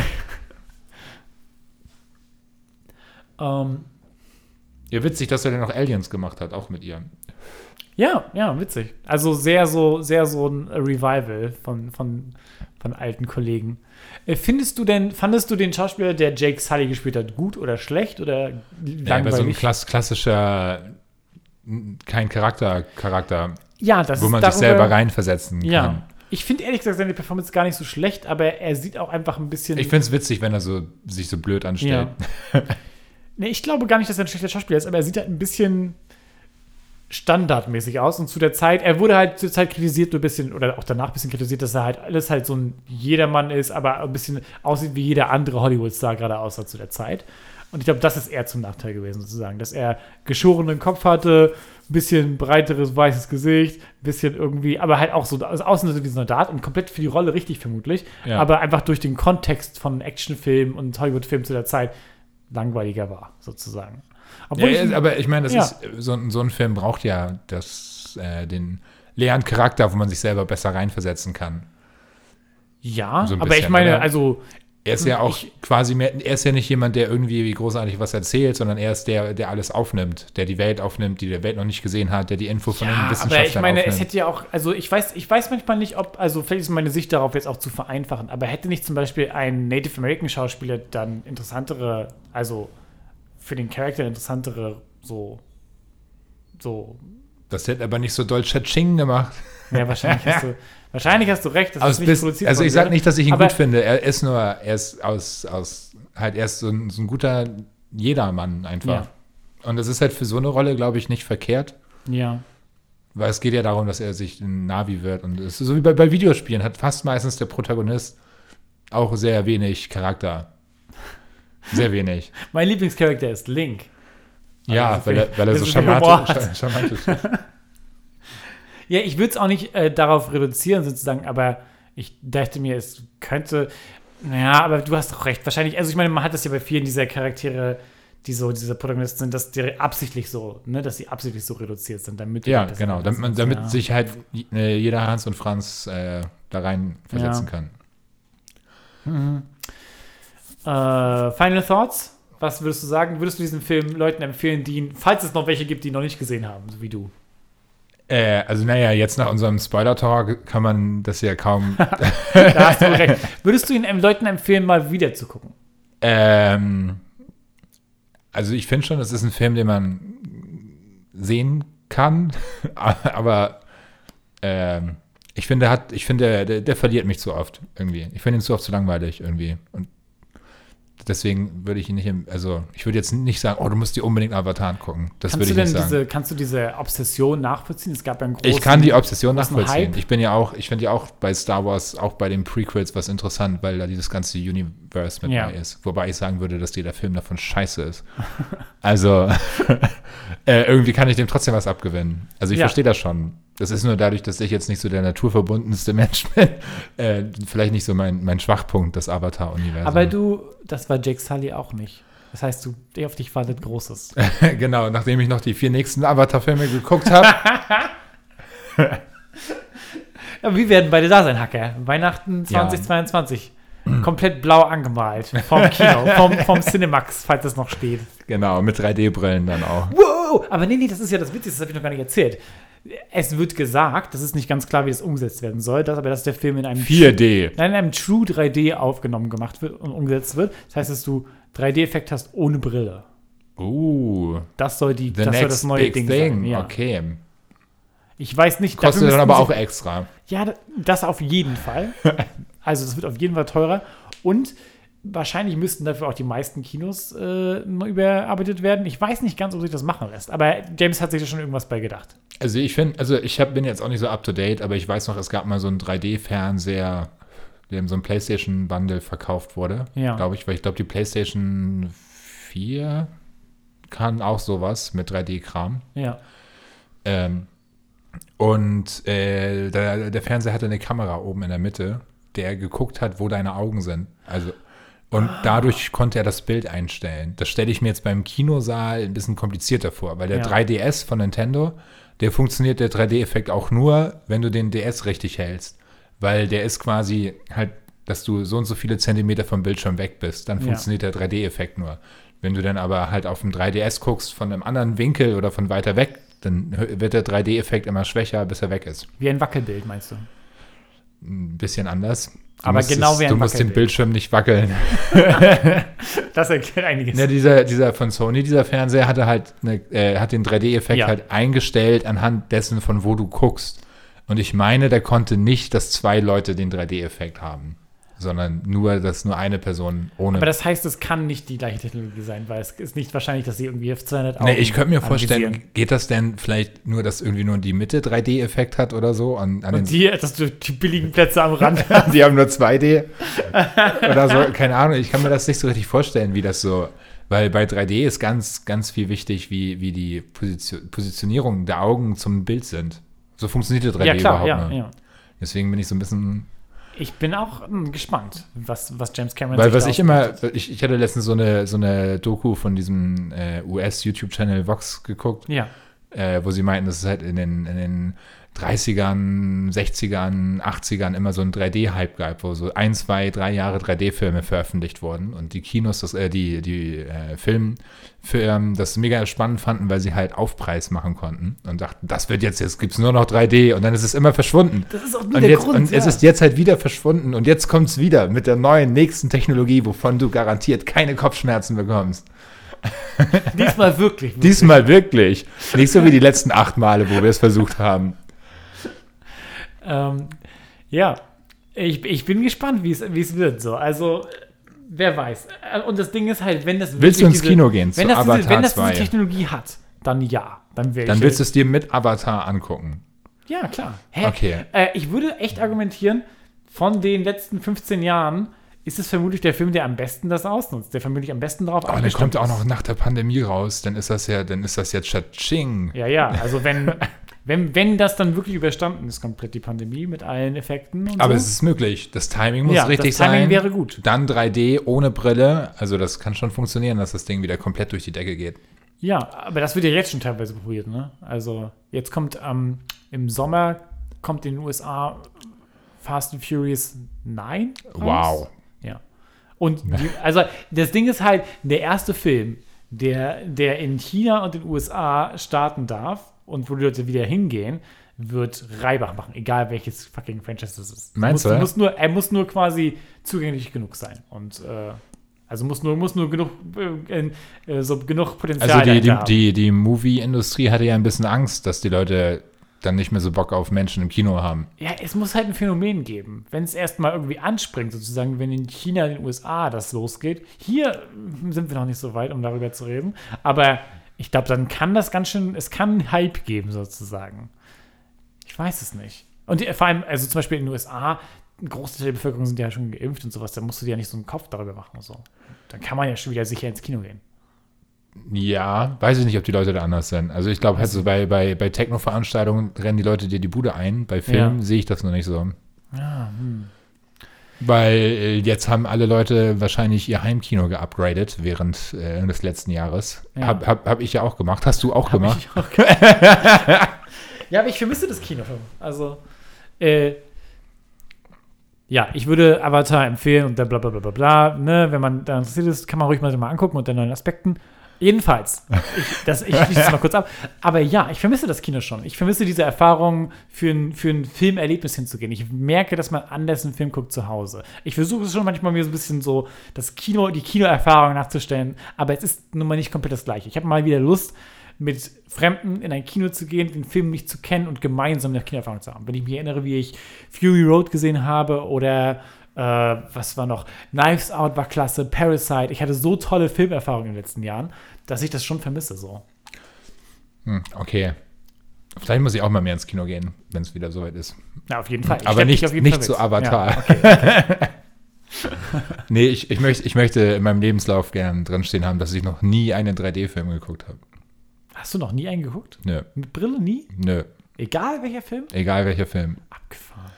Ähm, Ja, witzig, dass er dann noch Aliens gemacht hat, auch mit ihr. ja, ja, witzig. Also sehr so, sehr so ein Revival von, von, von alten Kollegen. Äh, Findest du denn, fandest du den Schauspieler, der Jake Sully gespielt hat, gut oder schlecht oder Ja, aber so ein langweilig? klass klassischer, kein Charakter, Charakter, ja, das wo man sich selber reinversetzen Ja. Ich finde ehrlich gesagt seine Performance gar nicht so schlecht, aber er sieht auch einfach ein bisschen. Ich finde es witzig, wenn er so, sich so blöd anstellt. Ja. nee, ich glaube gar nicht, dass er ein schlechter Schauspieler ist, aber er sieht halt ein bisschen standardmäßig aus. Und zu der Zeit, er wurde halt zur Zeit kritisiert, nur ein bisschen, oder auch danach ein bisschen kritisiert, dass er halt alles halt so ein Jedermann ist, aber ein bisschen aussieht wie jeder andere Hollywood-Star gerade aussah zu der Zeit. Und ich glaube, das ist eher zum Nachteil gewesen, sozusagen, dass er geschorenen Kopf hatte, bisschen breiteres weißes Gesicht, ein bisschen irgendwie, aber halt auch so, also außen so wie Soldat und komplett für die Rolle richtig vermutlich, Ja. aber einfach durch den Kontext von Actionfilmen und Hollywood-Filmen zu der Zeit langweiliger war, sozusagen. Ja, ich, aber ich meine, das Ja. ist, so, ein- so ein Film braucht ja das, äh, den leeren Charakter, wo man sich selber besser reinversetzen kann. ja, so ein aber ich bisschen, meine, oder? also Er ist ja auch Ich- quasi mehr, er ist ja nicht jemand, der irgendwie großartig was erzählt, sondern er ist der, der alles aufnimmt, der die Welt aufnimmt, die der Welt noch nicht gesehen hat, der die Info von den Ja, aber Wissenschaftlern ich meine, aufnimmt. es hätte ja auch, also ich weiß, ich weiß manchmal nicht, ob, also vielleicht ist meine Sicht darauf jetzt auch zu vereinfachen, aber hätte nicht zum Beispiel ein Native American Schauspieler dann interessantere, also für den Charakter interessantere, so, so, das hätte aber nicht so doll Ching gemacht. ja, wahrscheinlich hast du, wahrscheinlich hast du recht, dass Aus das nicht bis, produziert also ich sage nicht, dass ich ihn gut finde. Er ist nur, er ist aus, aus halt, er ist so ein, so ein guter Jedermann einfach. Und das ist halt für so eine Rolle, glaube ich, nicht verkehrt. Ja. Weil es geht ja darum, dass er sich ein Navi wird. Und es ist so wie bei, bei Videospielen, hat fast meistens der Protagonist auch sehr wenig Charakter. Sehr wenig. Mein Lieblingscharakter ist Link. ja, Also weil er, weil er so charmant ist. Ja, ich würde es auch nicht äh, darauf reduzieren, sozusagen, aber ich dachte mir, es könnte. Naja, aber du hast doch recht. Wahrscheinlich, also ich meine, man hat das ja bei vielen dieser Charaktere, die so diese Protagonisten sind, dass die absichtlich so, ne, dass sie absichtlich so reduziert sind, damit Ja, genau. Damit, man, damit ja. sich halt äh, jeder Hans und Franz äh, da rein versetzen Ja. kann. Äh, Final Thoughts Was würdest du sagen? Würdest du diesen Film Leuten empfehlen, die ihn, falls es noch welche gibt, die ihn noch nicht gesehen haben, so wie du? Äh, also naja, jetzt nach unserem Spoiler-Talk kann man das ja kaum. Da hast du recht. Würdest du ihn Leuten empfehlen, mal wieder zu gucken? ähm, also ich finde schon, es ist ein Film, den man sehen kann, aber ähm, ich finde, der hat, ich finde, der, der verliert mich zu oft irgendwie. Ich finde ihn zu oft zu langweilig irgendwie. Und deswegen würde ich ihn nicht, im, also ich würde jetzt nicht sagen, oh, du musst dir unbedingt Avatar angucken. Das Kannst würde du ich denn nicht sagen. diese, kannst du diese Obsession nachvollziehen? Es gab ja einen großen. Ich kann die Obsession nachvollziehen. Hype. Ich bin ja auch, ich finde ja auch bei Star Wars, auch bei den Prequels was interessant, weil da dieses ganze Universe mit Ja. bei ist. Wobei ich sagen würde, dass jeder Film davon scheiße ist. also äh, irgendwie kann ich dem trotzdem was abgewinnen. Also ich Ja. verstehe das schon. Das ist nur dadurch, dass ich jetzt nicht so der naturverbundenste Mensch bin, äh, vielleicht nicht so mein, mein Schwachpunkt, das Avatar-Universum. Aber du, das war Jake Sully auch nicht. Das heißt, du, der auf dich wartet Großes. genau, nachdem ich noch die vier nächsten Avatar-Filme geguckt habe, Aber wir werden beide da sein, Hacker. Weihnachten Ja. 2022. Komplett blau angemalt. Vom Kino, vom, vom Cinemax, falls es noch steht. genau, mit 3D-Brillen dann auch. Wow! Aber nee, nee, das ist ja das Witzigste, das habe ich noch gar nicht erzählt. Es wird gesagt, das ist nicht ganz klar, wie das umgesetzt werden soll, dass, aber dass der Film in einem 4D. Nein, in einem True 3D aufgenommen gemacht wird und umgesetzt wird. Das heißt, dass du 3D-Effekt hast ohne Brille. Uh, Das soll, die, das, soll das neue Ding thing. sein. Ja. Okay. Ich weiß nicht, Kostet dann aber auch extra. Ja, da- das auf jeden Fall. Also das wird auf jeden Fall teurer. Und wahrscheinlich müssten dafür auch die meisten Kinos äh, überarbeitet werden. Ich weiß nicht ganz, ob sich das machen lässt. Aber James hat sich da schon irgendwas bei gedacht. Also ich finde, also ich hab, bin jetzt auch nicht so up to date, aber ich weiß noch, es gab mal so einen 3D-Fernseher, der in so einem PlayStation-Bundle verkauft wurde. Ja. Glaube ich, weil ich glaube, die PlayStation 4 kann auch sowas mit 3D-Kram. Ja. Ähm, und äh, der, der Fernseher hatte eine Kamera oben in der Mitte, der geguckt hat, wo deine Augen sind. Also und Ah. dadurch konnte er das Bild einstellen. Das stelle ich mir jetzt beim Kinosaal ein bisschen komplizierter vor, weil der Ja. 3DS von Nintendo, der funktioniert der 3D-Effekt auch nur, wenn du den DS richtig hältst. Weil der ist quasi halt, dass du so und so viele Zentimeter vom Bildschirm weg bist. Dann Ja. funktioniert der 3D-Effekt nur. Wenn du dann aber halt auf dem 3DS guckst, von einem anderen Winkel oder von weiter weg, dann wird der 3D-Effekt immer schwächer, bis er weg ist. Wie ein Wackelbild, meinst du? Ein bisschen anders. Du Aber musst genau wie ein Du musst den. Bildschirm nicht wackeln. Das erklärt einiges. Ja, dieser, dieser von Sony, dieser Fernseher hatte halt eine, äh, hat den 3D-Effekt Ja. halt eingestellt anhand dessen, von wo du guckst. Und ich meine, der konnte nicht, dass zwei Leute den 3D-Effekt haben, sondern nur, dass nur eine Person ohne. Aber das heißt, es kann nicht die gleiche Technologie sein, weil es ist nicht wahrscheinlich, dass sie irgendwie auf 200 Augen nee, ich könnte mir vorstellen, anvisieren. geht das denn vielleicht nur, dass irgendwie nur die Mitte 3D-Effekt hat oder so? An, an Und die, dass du die billigen Plätze am Rand die haben nur 2D oder so, keine Ahnung. Ich kann mir das nicht so richtig vorstellen, wie das so, weil bei 3D ist ganz, ganz viel wichtig, wie, wie die Position, Positionierung der Augen zum Bild sind. So funktioniert der 3D Ja, klar, überhaupt ja, nicht. ja. Deswegen bin ich so ein bisschen, Ich bin auch hm, gespannt, was, was James Cameron weil was ich immer, ich, ich hatte letztens so eine, so eine Doku von diesem äh, US-YouTube-Channel Vox geguckt, Ja, äh, wo sie meinten, dass es halt in den, in den 30ern, 60ern, 80ern immer so ein 3D-Hype gab, wo so ein, zwei, drei Jahre 3D-Filme veröffentlicht wurden und die Kinos, das, äh, die, die äh, Filmfirmen das mega spannend fanden, weil sie halt Aufpreis machen konnten und dachten, das wird jetzt, jetzt gibt es nur noch 3D und dann ist es immer verschwunden. das ist auch nie Und, der jetzt, Grund. und es ja. ist jetzt halt wieder verschwunden und jetzt kommt es wieder mit der neuen, nächsten Technologie, wovon du garantiert keine Kopfschmerzen bekommst. Diesmal wirklich. wirklich. Diesmal wirklich. Nicht so wie die letzten acht Male, wo wir es versucht haben. Ähm, ja, ich, ich bin gespannt, wie es wird. So. Also, wer weiß. Äh, Und das Ding ist halt, wenn das Willst du ins Kino gehen wenn zu das, diese, wenn das 2? diese Technologie hat, dann ja. Dann, Dann ich, willst du es dir mit Avatar angucken. Ja, klar. Hä? Okay. Äh, ich würde echt argumentieren, von den letzten 15 Jahren ist es vermutlich der Film, der am besten das ausnutzt, der vermutlich am besten darauf Aber dann abgestimmt kommt auch ist. noch nach der Pandemie raus. Dann ist das ja, dann ist das jetzt Cha-Ching. Ja, ja, also wenn, wenn, wenn das dann wirklich überstanden ist, komplett die Pandemie mit allen Effekten und Aber so. es ist möglich. Das Timing muss Ja, richtig das Timing sein. wäre gut. Dann 3D ohne Brille. Also das kann schon funktionieren, dass das Ding wieder komplett durch die Decke geht. Ja, aber das wird ja jetzt schon teilweise probiert, ne? Also jetzt kommt ähm, im Sommer kommt in den USA Fast and Furious 9 raus. Wow. Ja. Und die, also das Ding ist halt, der erste Film, der, der in China und den USA starten darf und wo die Leute wieder hingehen, wird Reibach machen, egal welches fucking Franchise das ist. Meinst muss, du? Muss nur, er muss nur quasi zugänglich genug sein. Und äh, also muss nur, muss nur genug, äh, äh, so genug Potenzial Also die, die, die, die Movie-Industrie hatte ja ein bisschen Angst, dass die Leute dann nicht mehr so Bock auf Menschen im Kino haben. Ja, es muss halt ein Phänomen geben. Wenn es erstmal irgendwie anspringt, sozusagen, wenn in China, in den USA das losgeht. Hier sind wir noch nicht so weit, um darüber zu reden. Aber ich glaube, dann kann das ganz schön, es kann Hype geben, sozusagen. Ich weiß es nicht. Und die, vor allem, also zum Beispiel in den USA, ein Großteil der Bevölkerung sind ja schon geimpft und sowas, da musst du dir ja nicht so einen Kopf darüber machen und so. Dann kann man ja schon wieder sicher ins Kino gehen. Ja, weiß ich nicht, ob die Leute da anders sind. Also ich glaube, halt so bei, bei, bei Techno-Veranstaltungen rennen die Leute dir die Bude ein. Bei Filmen Ja. sehe ich das noch nicht so. Weil äh, jetzt haben alle Leute wahrscheinlich ihr Heimkino geupgradet während äh, des letzten Jahres. Ja. Hab, hab, hab ich ja auch gemacht. Hast du auch gemacht? Ich auch ja, aber ich vermisse das Kinofilm. Also, äh, ja, ich würde Avatar empfehlen und dann bla bla bla bla bla. Ne? Wenn man da interessiert ist, kann man ruhig mal, mal angucken unter neuen Aspekten. Jedenfalls, ich, das, ich schließe es mal kurz ab. Aber ja, ich vermisse das Kino schon. Ich vermisse diese Erfahrung, für ein, für ein Filmerlebnis hinzugehen. Ich merke, dass man anders einen Film guckt zu Hause. Ich versuche es schon manchmal mir so ein bisschen so das Kino, die Kinoerfahrung nachzustellen, aber es ist nun mal nicht komplett das Gleiche. Ich habe mal wieder Lust, mit Fremden in ein Kino zu gehen, den Film nicht zu kennen und gemeinsam eine Kinoerfahrung zu haben. Wenn ich mich erinnere, wie ich Fury Road gesehen habe oder äh, was war noch? Knives Out war klasse, Parasite. Ich hatte so tolle Filmerfahrungen in den letzten Jahren, dass ich das schon vermisse so. Hm, okay. Vielleicht muss ich auch mal mehr ins Kino gehen, wenn es wieder soweit ist. Ja, auf jeden Fall. Ich Aber nicht- nicht zu mit. Avatar. Ja, okay. Nee, ich, ich, möchte, ich möchte in meinem Lebenslauf gern drinstehen haben, dass ich noch nie einen 3D-Film geguckt habe. Hast du noch nie einen geguckt? Nö, Mit Brille nie? nö. Egal welcher Film? Egal welcher Film. Abgefahren.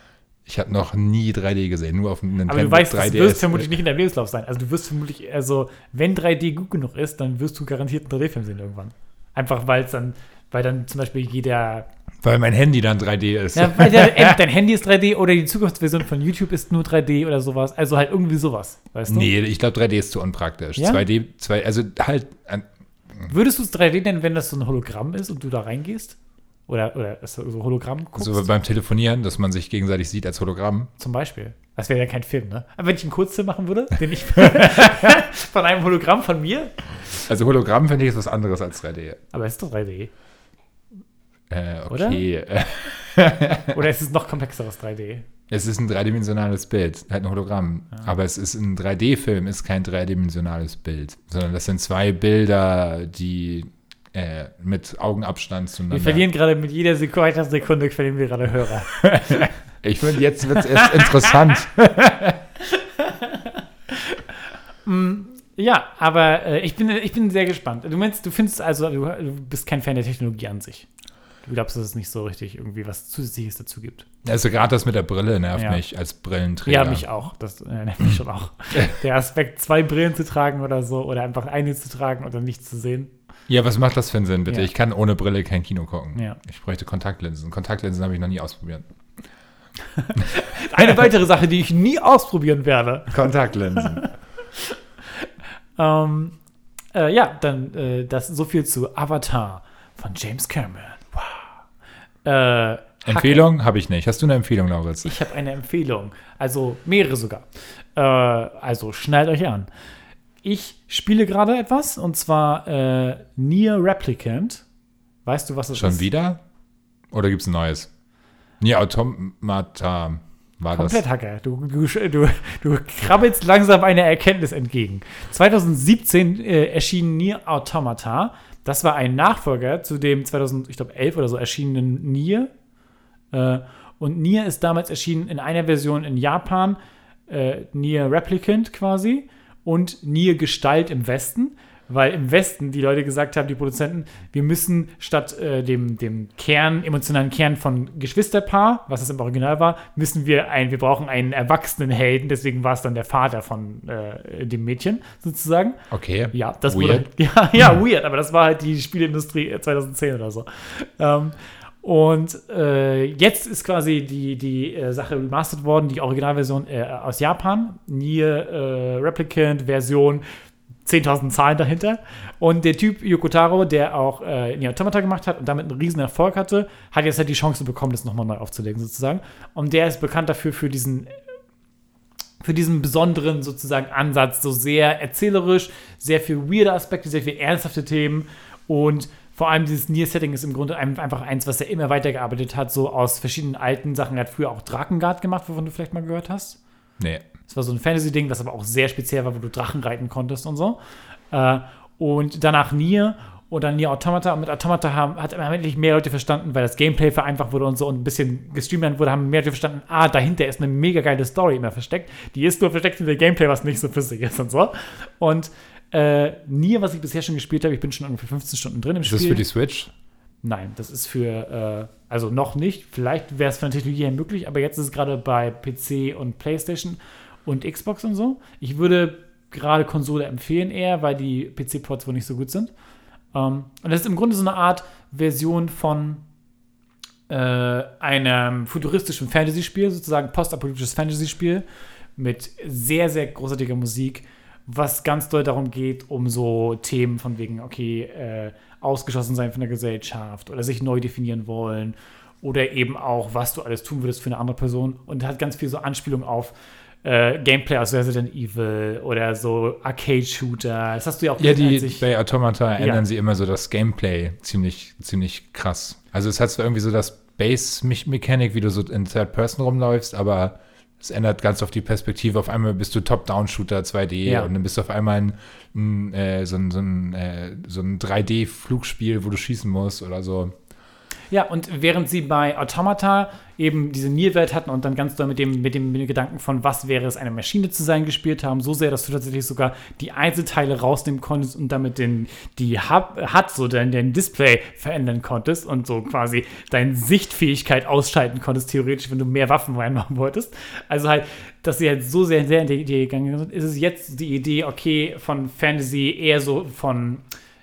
Ich habe noch nie 3D gesehen, nur auf dem Nintendo Aber du weißt, das 3DS. wirst vermutlich nicht in deinem Lebenslauf sein. Also du wirst vermutlich, also wenn 3D gut genug ist, dann wirst du garantiert einen 3D-Film sehen irgendwann. Einfach weil es dann, weil dann zum Beispiel jeder, Weil mein Handy dann 3D ist. ja, weil der, dein Handy ist 3D oder die Zukunftsversion von YouTube ist nur 3D oder sowas. Also halt irgendwie sowas, weißt du? Nee, ich glaube 3D ist zu unpraktisch. Ja? 2D, zwei, also halt, Würdest du es 3D nennen, wenn das so ein Hologramm ist und du da reingehst? Oder, oder so Hologramm guckst? so beim Telefonieren, dass man sich gegenseitig sieht als Hologramm. Zum Beispiel. Das wäre ja kein Film, ne? Aber wenn ich einen Kurzfilm machen würde, den ich von einem Hologramm von mir, Also Hologramm finde ich ist was anderes als 3D. aber es ist doch 3D. Äh, Oder? okay. Äh, Oder ist es noch komplexeres 3D? Es ist ein dreidimensionales Bild, halt ein Hologramm. Aber es ist ein 3D-Film, ist kein dreidimensionales Bild, sondern das sind zwei Bilder, die äh, mit Augenabstand Wir zueinander. verlieren gerade mit jeder Sekunde, Sekunde verlieren wir gerade Hörer. Ich finde, jetzt wird es erst interessant. Ja, aber äh, ich, bin, ich bin sehr gespannt. Du meinst, du findest also, du, du bist kein Fan der Technologie an sich. Du glaubst, dass es nicht so richtig irgendwie was Zusätzliches dazu gibt. Also gerade das mit der Brille nervt Ja. mich als Brillenträger. Ja, mich auch. Das äh, nervt mich schon auch. Der Aspekt, zwei Brillen zu tragen oder so, oder einfach eine zu tragen oder nichts zu sehen. Ja, was macht das für einen Sinn, bitte? Ja. Ich kann ohne Brille kein Kino gucken. Ja. Ich bräuchte Kontaktlinsen. Kontaktlinsen habe ich noch nie ausprobiert. Eine weitere Sache, die ich nie ausprobieren werde. Kontaktlinsen. Ähm, äh, ja, dann äh, das so viel zu Avatar von James Cameron. Wow. Äh, Empfehlung habe ich nicht. Hast du eine Empfehlung, Lauritz? Ich habe eine Empfehlung. Also mehrere sogar. Äh, also schnallt euch an. Ich spiele gerade etwas und zwar äh, Nier Replicant. Weißt du, was das Schon ist? wieder? Oder gibt es ein neues? Nee, Automata war Komplett das. Hacker. Du, du, du, du krabbelst langsam einer Erkenntnis entgegen. 2017 äh, erschien Nier Automata. Das war ein Nachfolger zu dem 2011 oder so erschienenen Nier. Äh, und Nier ist damals erschienen in einer Version in Japan, äh, Nier Replicant quasi, und Nier Gestalt im Westen. Weil im Westen die Leute gesagt haben, die Produzenten, wir müssen statt äh, dem, dem Kern, emotionalen Kern von Geschwisterpaar, was es im Original war, müssen wir ein, wir brauchen einen erwachsenen Helden, deswegen war es dann der Vater von äh, dem Mädchen sozusagen. Okay. Ja, das Weird. wurde ja, ja, weird, aber das war halt die Spieleindustrie 2010 oder so. Ähm, Und äh, jetzt ist quasi die, die äh, Sache remastered worden, die Originalversion äh, aus Japan. Nier äh, Replicant Version 10.000 Zahlen dahinter. Und der Typ Yokotaro, der auch äh, Nier Automata gemacht hat und damit einen riesen Erfolg hatte, hat jetzt halt die Chance bekommen, das nochmal neu aufzulegen sozusagen. Und der ist bekannt dafür für diesen für diesen besonderen sozusagen Ansatz, so sehr erzählerisch, sehr viel weirde Aspekte, sehr viel ernsthafte Themen und vor allem dieses Nier-Setting ist im Grunde ein- einfach eins, was er immer weitergearbeitet hat, so aus verschiedenen alten Sachen. Er hat früher auch Drakengard gemacht, wovon du vielleicht mal gehört hast. Nee. Das war so ein Fantasy-Ding, das aber auch sehr speziell war, wo du Drachen reiten konntest und so. Äh, und danach Nier oder Nier Automata. Und mit Automata haben, hat endlich mehr Leute verstanden, weil das Gameplay vereinfacht wurde und so und ein bisschen gestreamt wurde, haben mehr Leute verstanden, ah, dahinter ist eine mega geile Story immer versteckt. Die ist nur versteckt in der Gameplay, was nicht so flüssig ist und so. Und äh, Nier, was ich bisher schon gespielt habe, ich bin schon ungefähr 15 Stunden drin im Ist Spiel. das für die Switch? Nein, das ist für, äh, also noch nicht. Vielleicht wäre es von der Technologie her möglich, aber jetzt ist es gerade bei PC und PlayStation und Xbox und so. Ich würde gerade Konsole empfehlen eher, weil die PC-Ports wohl nicht so gut sind. Ähm, und das ist im Grunde so eine Art Version von äh, einem futuristischen Fantasy-Spiel, sozusagen postapokalyptisches Fantasy-Spiel mit sehr, sehr großartiger Musik, was ganz doll darum geht, um so Themen von wegen, okay, äh, ausgeschlossen sein von der Gesellschaft oder sich neu definieren wollen oder eben auch, was du alles tun würdest für eine andere Person und hat ganz viel so Anspielung auf äh, Gameplay aus Resident Evil oder so Arcade-Shooter. Das hast du ja auch Ja, die, bei Automata ändern Ja. sie immer so das Gameplay ziemlich, ziemlich krass. Also es hat zwar irgendwie so das Base-Mechanik, wie du so in Third Person rumläufst, aber es ändert ganz oft die Perspektive. Auf einmal bist du Top-Down-Shooter 2D Ja. und dann bist du auf einmal ein, ein, äh, so ein, so ein, äh, so ein 3D-Flugspiel, wo du schießen musst oder so. Ja, und während sie bei Automata eben diese Nierwelt hatten und dann ganz doll mit dem, mit, dem, mit dem Gedanken von, was wäre es, eine Maschine zu sein, gespielt haben, so sehr, dass du tatsächlich sogar die Einzelteile rausnehmen konntest und damit den, die HUD, so dein, dein Display verändern konntest und so quasi deine Sichtfähigkeit ausschalten konntest, theoretisch, wenn du mehr Waffen reinmachen wolltest. Also halt, dass sie halt so sehr, sehr in die Idee gegangen sind, ist es jetzt die Idee, okay, von Fantasy eher so von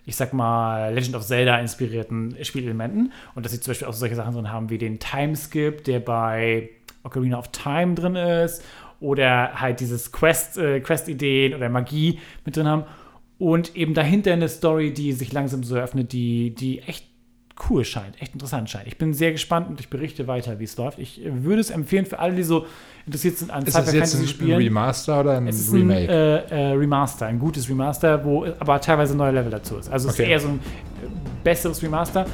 ich sag mal, Legend of Zelda inspirierten Spielelementen. Und dass sie zum Beispiel auch solche Sachen drin haben wie den Timeskip, der bei Ocarina of Time drin ist. Oder halt dieses Quest, äh, Quest-Ideen oder Magie mit drin haben. Und eben dahinter eine Story, die sich langsam so eröffnet, die, die echt cool scheint, echt interessant scheint. Ich bin sehr gespannt und ich berichte weiter, wie es läuft. Ich würde es empfehlen für alle, die so interessiert sind an Ist das jetzt ein, Spielen. Remaster oder ein Es ist ein Remake? äh, äh, Remaster, ein gutes Remaster, wo aber teilweise neue Level dazu ist. Also es Okay. ist eher so ein äh, besseres Remaster.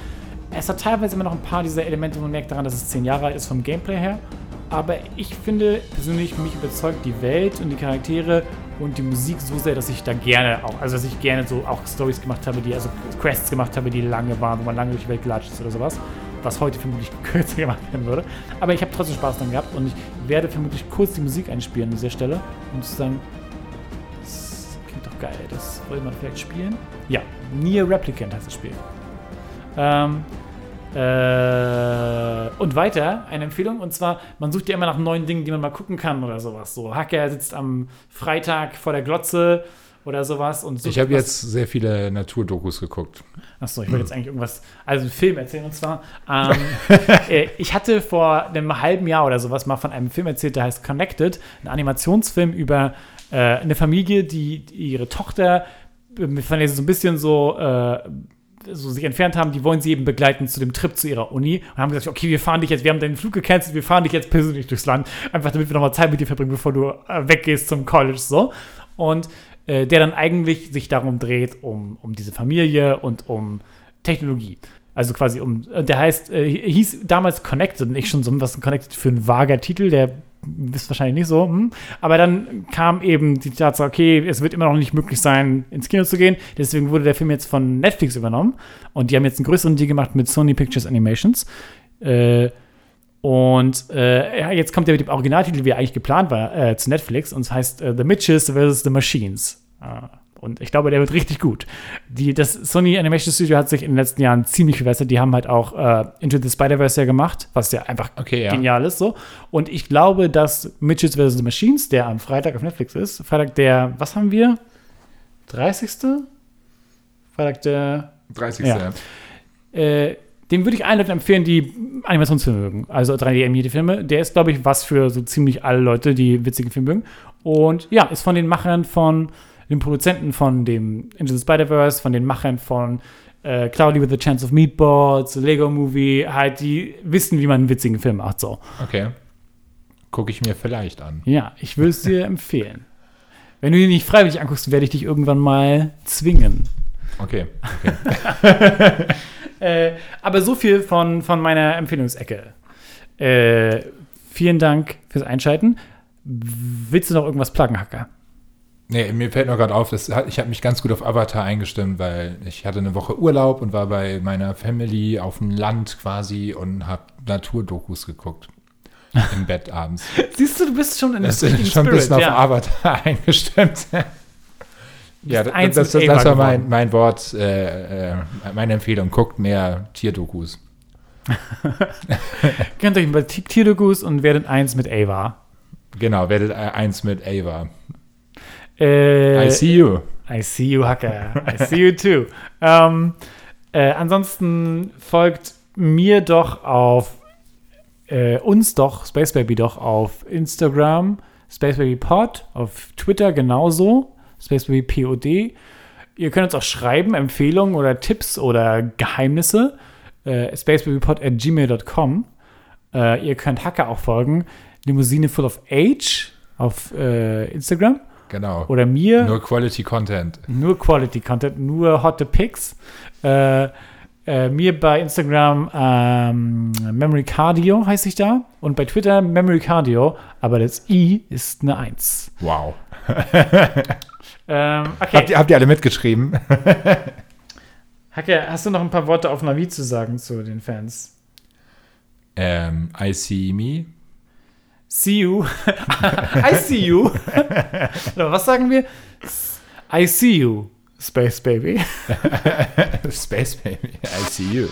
Es hat teilweise immer noch ein paar dieser Elemente, wo man merkt daran, dass es zehn Jahre alt ist vom Gameplay her. Aber ich finde persönlich, mich überzeugt die Welt und die Charaktere und die Musik so sehr, dass ich da gerne auch, also dass ich gerne so auch Stories gemacht habe, die, also Quests gemacht habe, die lange waren, wo man lange durch die Welt gelatscht ist oder sowas. Was heute vermutlich kürzer gemacht werden würde. Aber ich habe trotzdem Spaß dran gehabt und ich werde vermutlich kurz die Musik einspielen an dieser Stelle, um zu sagen, das klingt doch geil, das wollte man vielleicht spielen. Ja, Nier Replicant heißt das Spiel. Ähm, äh, und weiter, eine Empfehlung, und zwar, man sucht ja immer nach neuen Dingen, die man mal gucken kann oder sowas. So, Hacker sitzt am Freitag vor der Glotze oder sowas und sucht ich habe jetzt sehr viele Naturdokus geguckt. Achso, ich wollte jetzt eigentlich irgendwas, also einen Film erzählen und zwar, ähm, äh, ich hatte vor einem halben Jahr oder sowas mal von einem Film erzählt, der heißt Connected, ein Animationsfilm über äh, eine Familie, die, die ihre Tochter, von der sie so ein bisschen so, äh, so sich entfernt haben, die wollen sie eben begleiten zu dem Trip zu ihrer Uni und haben gesagt, okay, wir fahren dich jetzt, wir haben deinen Flug gecancelt, wir fahren dich jetzt persönlich durchs Land, einfach damit wir nochmal Zeit mit dir verbringen, bevor du äh, weggehst zum College, so. Und äh, der dann eigentlich sich darum dreht, um, um diese Familie und um Technologie. Also quasi um, äh, der heißt, äh, hieß damals Connected, nicht schon so was Connected für ein vager Titel, der ist wahrscheinlich nicht so, hm. aber dann kam eben die Tatsache, okay, es wird immer noch nicht möglich sein, ins Kino zu gehen, deswegen wurde der Film jetzt von Netflix übernommen und die haben jetzt einen größeren Deal gemacht mit Sony Pictures Animations. Äh, und äh, jetzt kommt der mit dem Originaltitel, wie er eigentlich geplant war, äh, zu Netflix. Und es heißt äh, The Mitches vs. The Machines. Äh, und ich glaube, der wird richtig gut. Die, das Sony Animation Studio hat sich in den letzten Jahren ziemlich verbessert. Die haben halt auch äh, Into the Spider-Verse ja gemacht, was ja einfach Okay, ja. genial ist. So. Und ich glaube, dass Mitches vs. The Machines, der am Freitag auf Netflix ist, Freitag der, was haben wir? 30. Freitag der 30. Ja. äh, dem würde ich allen Leuten empfehlen, die Animationsfilme mögen. Also 3D-animierte Filme. Der ist, glaube ich, was für so ziemlich alle Leute, die witzigen Filme mögen. Und ja, ist von den Machern von, den Produzenten von dem Into the Spider-Verse, von den Machern von äh, Cloudy with a Chance of Meatballs, Lego Movie, halt, die wissen, wie man einen witzigen Film macht. So. Okay. Gucke ich mir vielleicht an. Ja, ich würde es dir empfehlen. Wenn du ihn nicht freiwillig anguckst, werde ich dich irgendwann mal zwingen. Okay. okay. Äh, aber so viel von, von meiner Empfehlungsecke. Äh, vielen Dank fürs Einschalten. Willst du noch irgendwas pluggen, Hacker? Nee, mir fällt noch gerade auf, dass, ich habe mich ganz gut auf Avatar eingestimmt, weil ich hatte eine Woche Urlaub und war bei meiner Family auf dem Land quasi und habe Naturdokus geguckt. Im Bett abends. Siehst du, du bist schon in Das richtigen ist schon ein bisschen ja. auf Avatar eingestimmt. ja, das, das, das, Ava war mein, mein Wort, äh, äh, meine Empfehlung. Guckt mehr Tierdokus. Könnt euch über Tierdokus und werdet eins mit Ava. Genau, werdet äh, eins mit Ava. Äh, I see you. I see you, Hacker. I see you too. ähm, äh, ansonsten folgt mir doch auf äh, uns doch, Space Baby doch auf Instagram, Space Baby Pod, auf Twitter genauso, Space Baby POD. Ihr könnt uns auch schreiben, Empfehlungen oder Tipps oder Geheimnisse. Äh, spacebabypod at gmail.com. Äh, ihr könnt Hacker auch folgen. Limousine Full of Age auf äh, Instagram. Genau. Oder mir. Nur Quality Content. Nur Quality Content, nur hotte Pics. Äh, äh, mir bei Instagram ähm, Memory Cardio heiße ich da und bei Twitter Memory Cardio, aber das I ist eine 1. Wow. Ähm, Habt, okay, ihr, habt ihr alle mitgeschrieben? Hacke, hast du noch ein paar Worte auf Navi zu sagen zu den Fans? ähm, I see me. See you. I see you. Oder was sagen wir? I see you, Space Baby. Space Baby. I see you.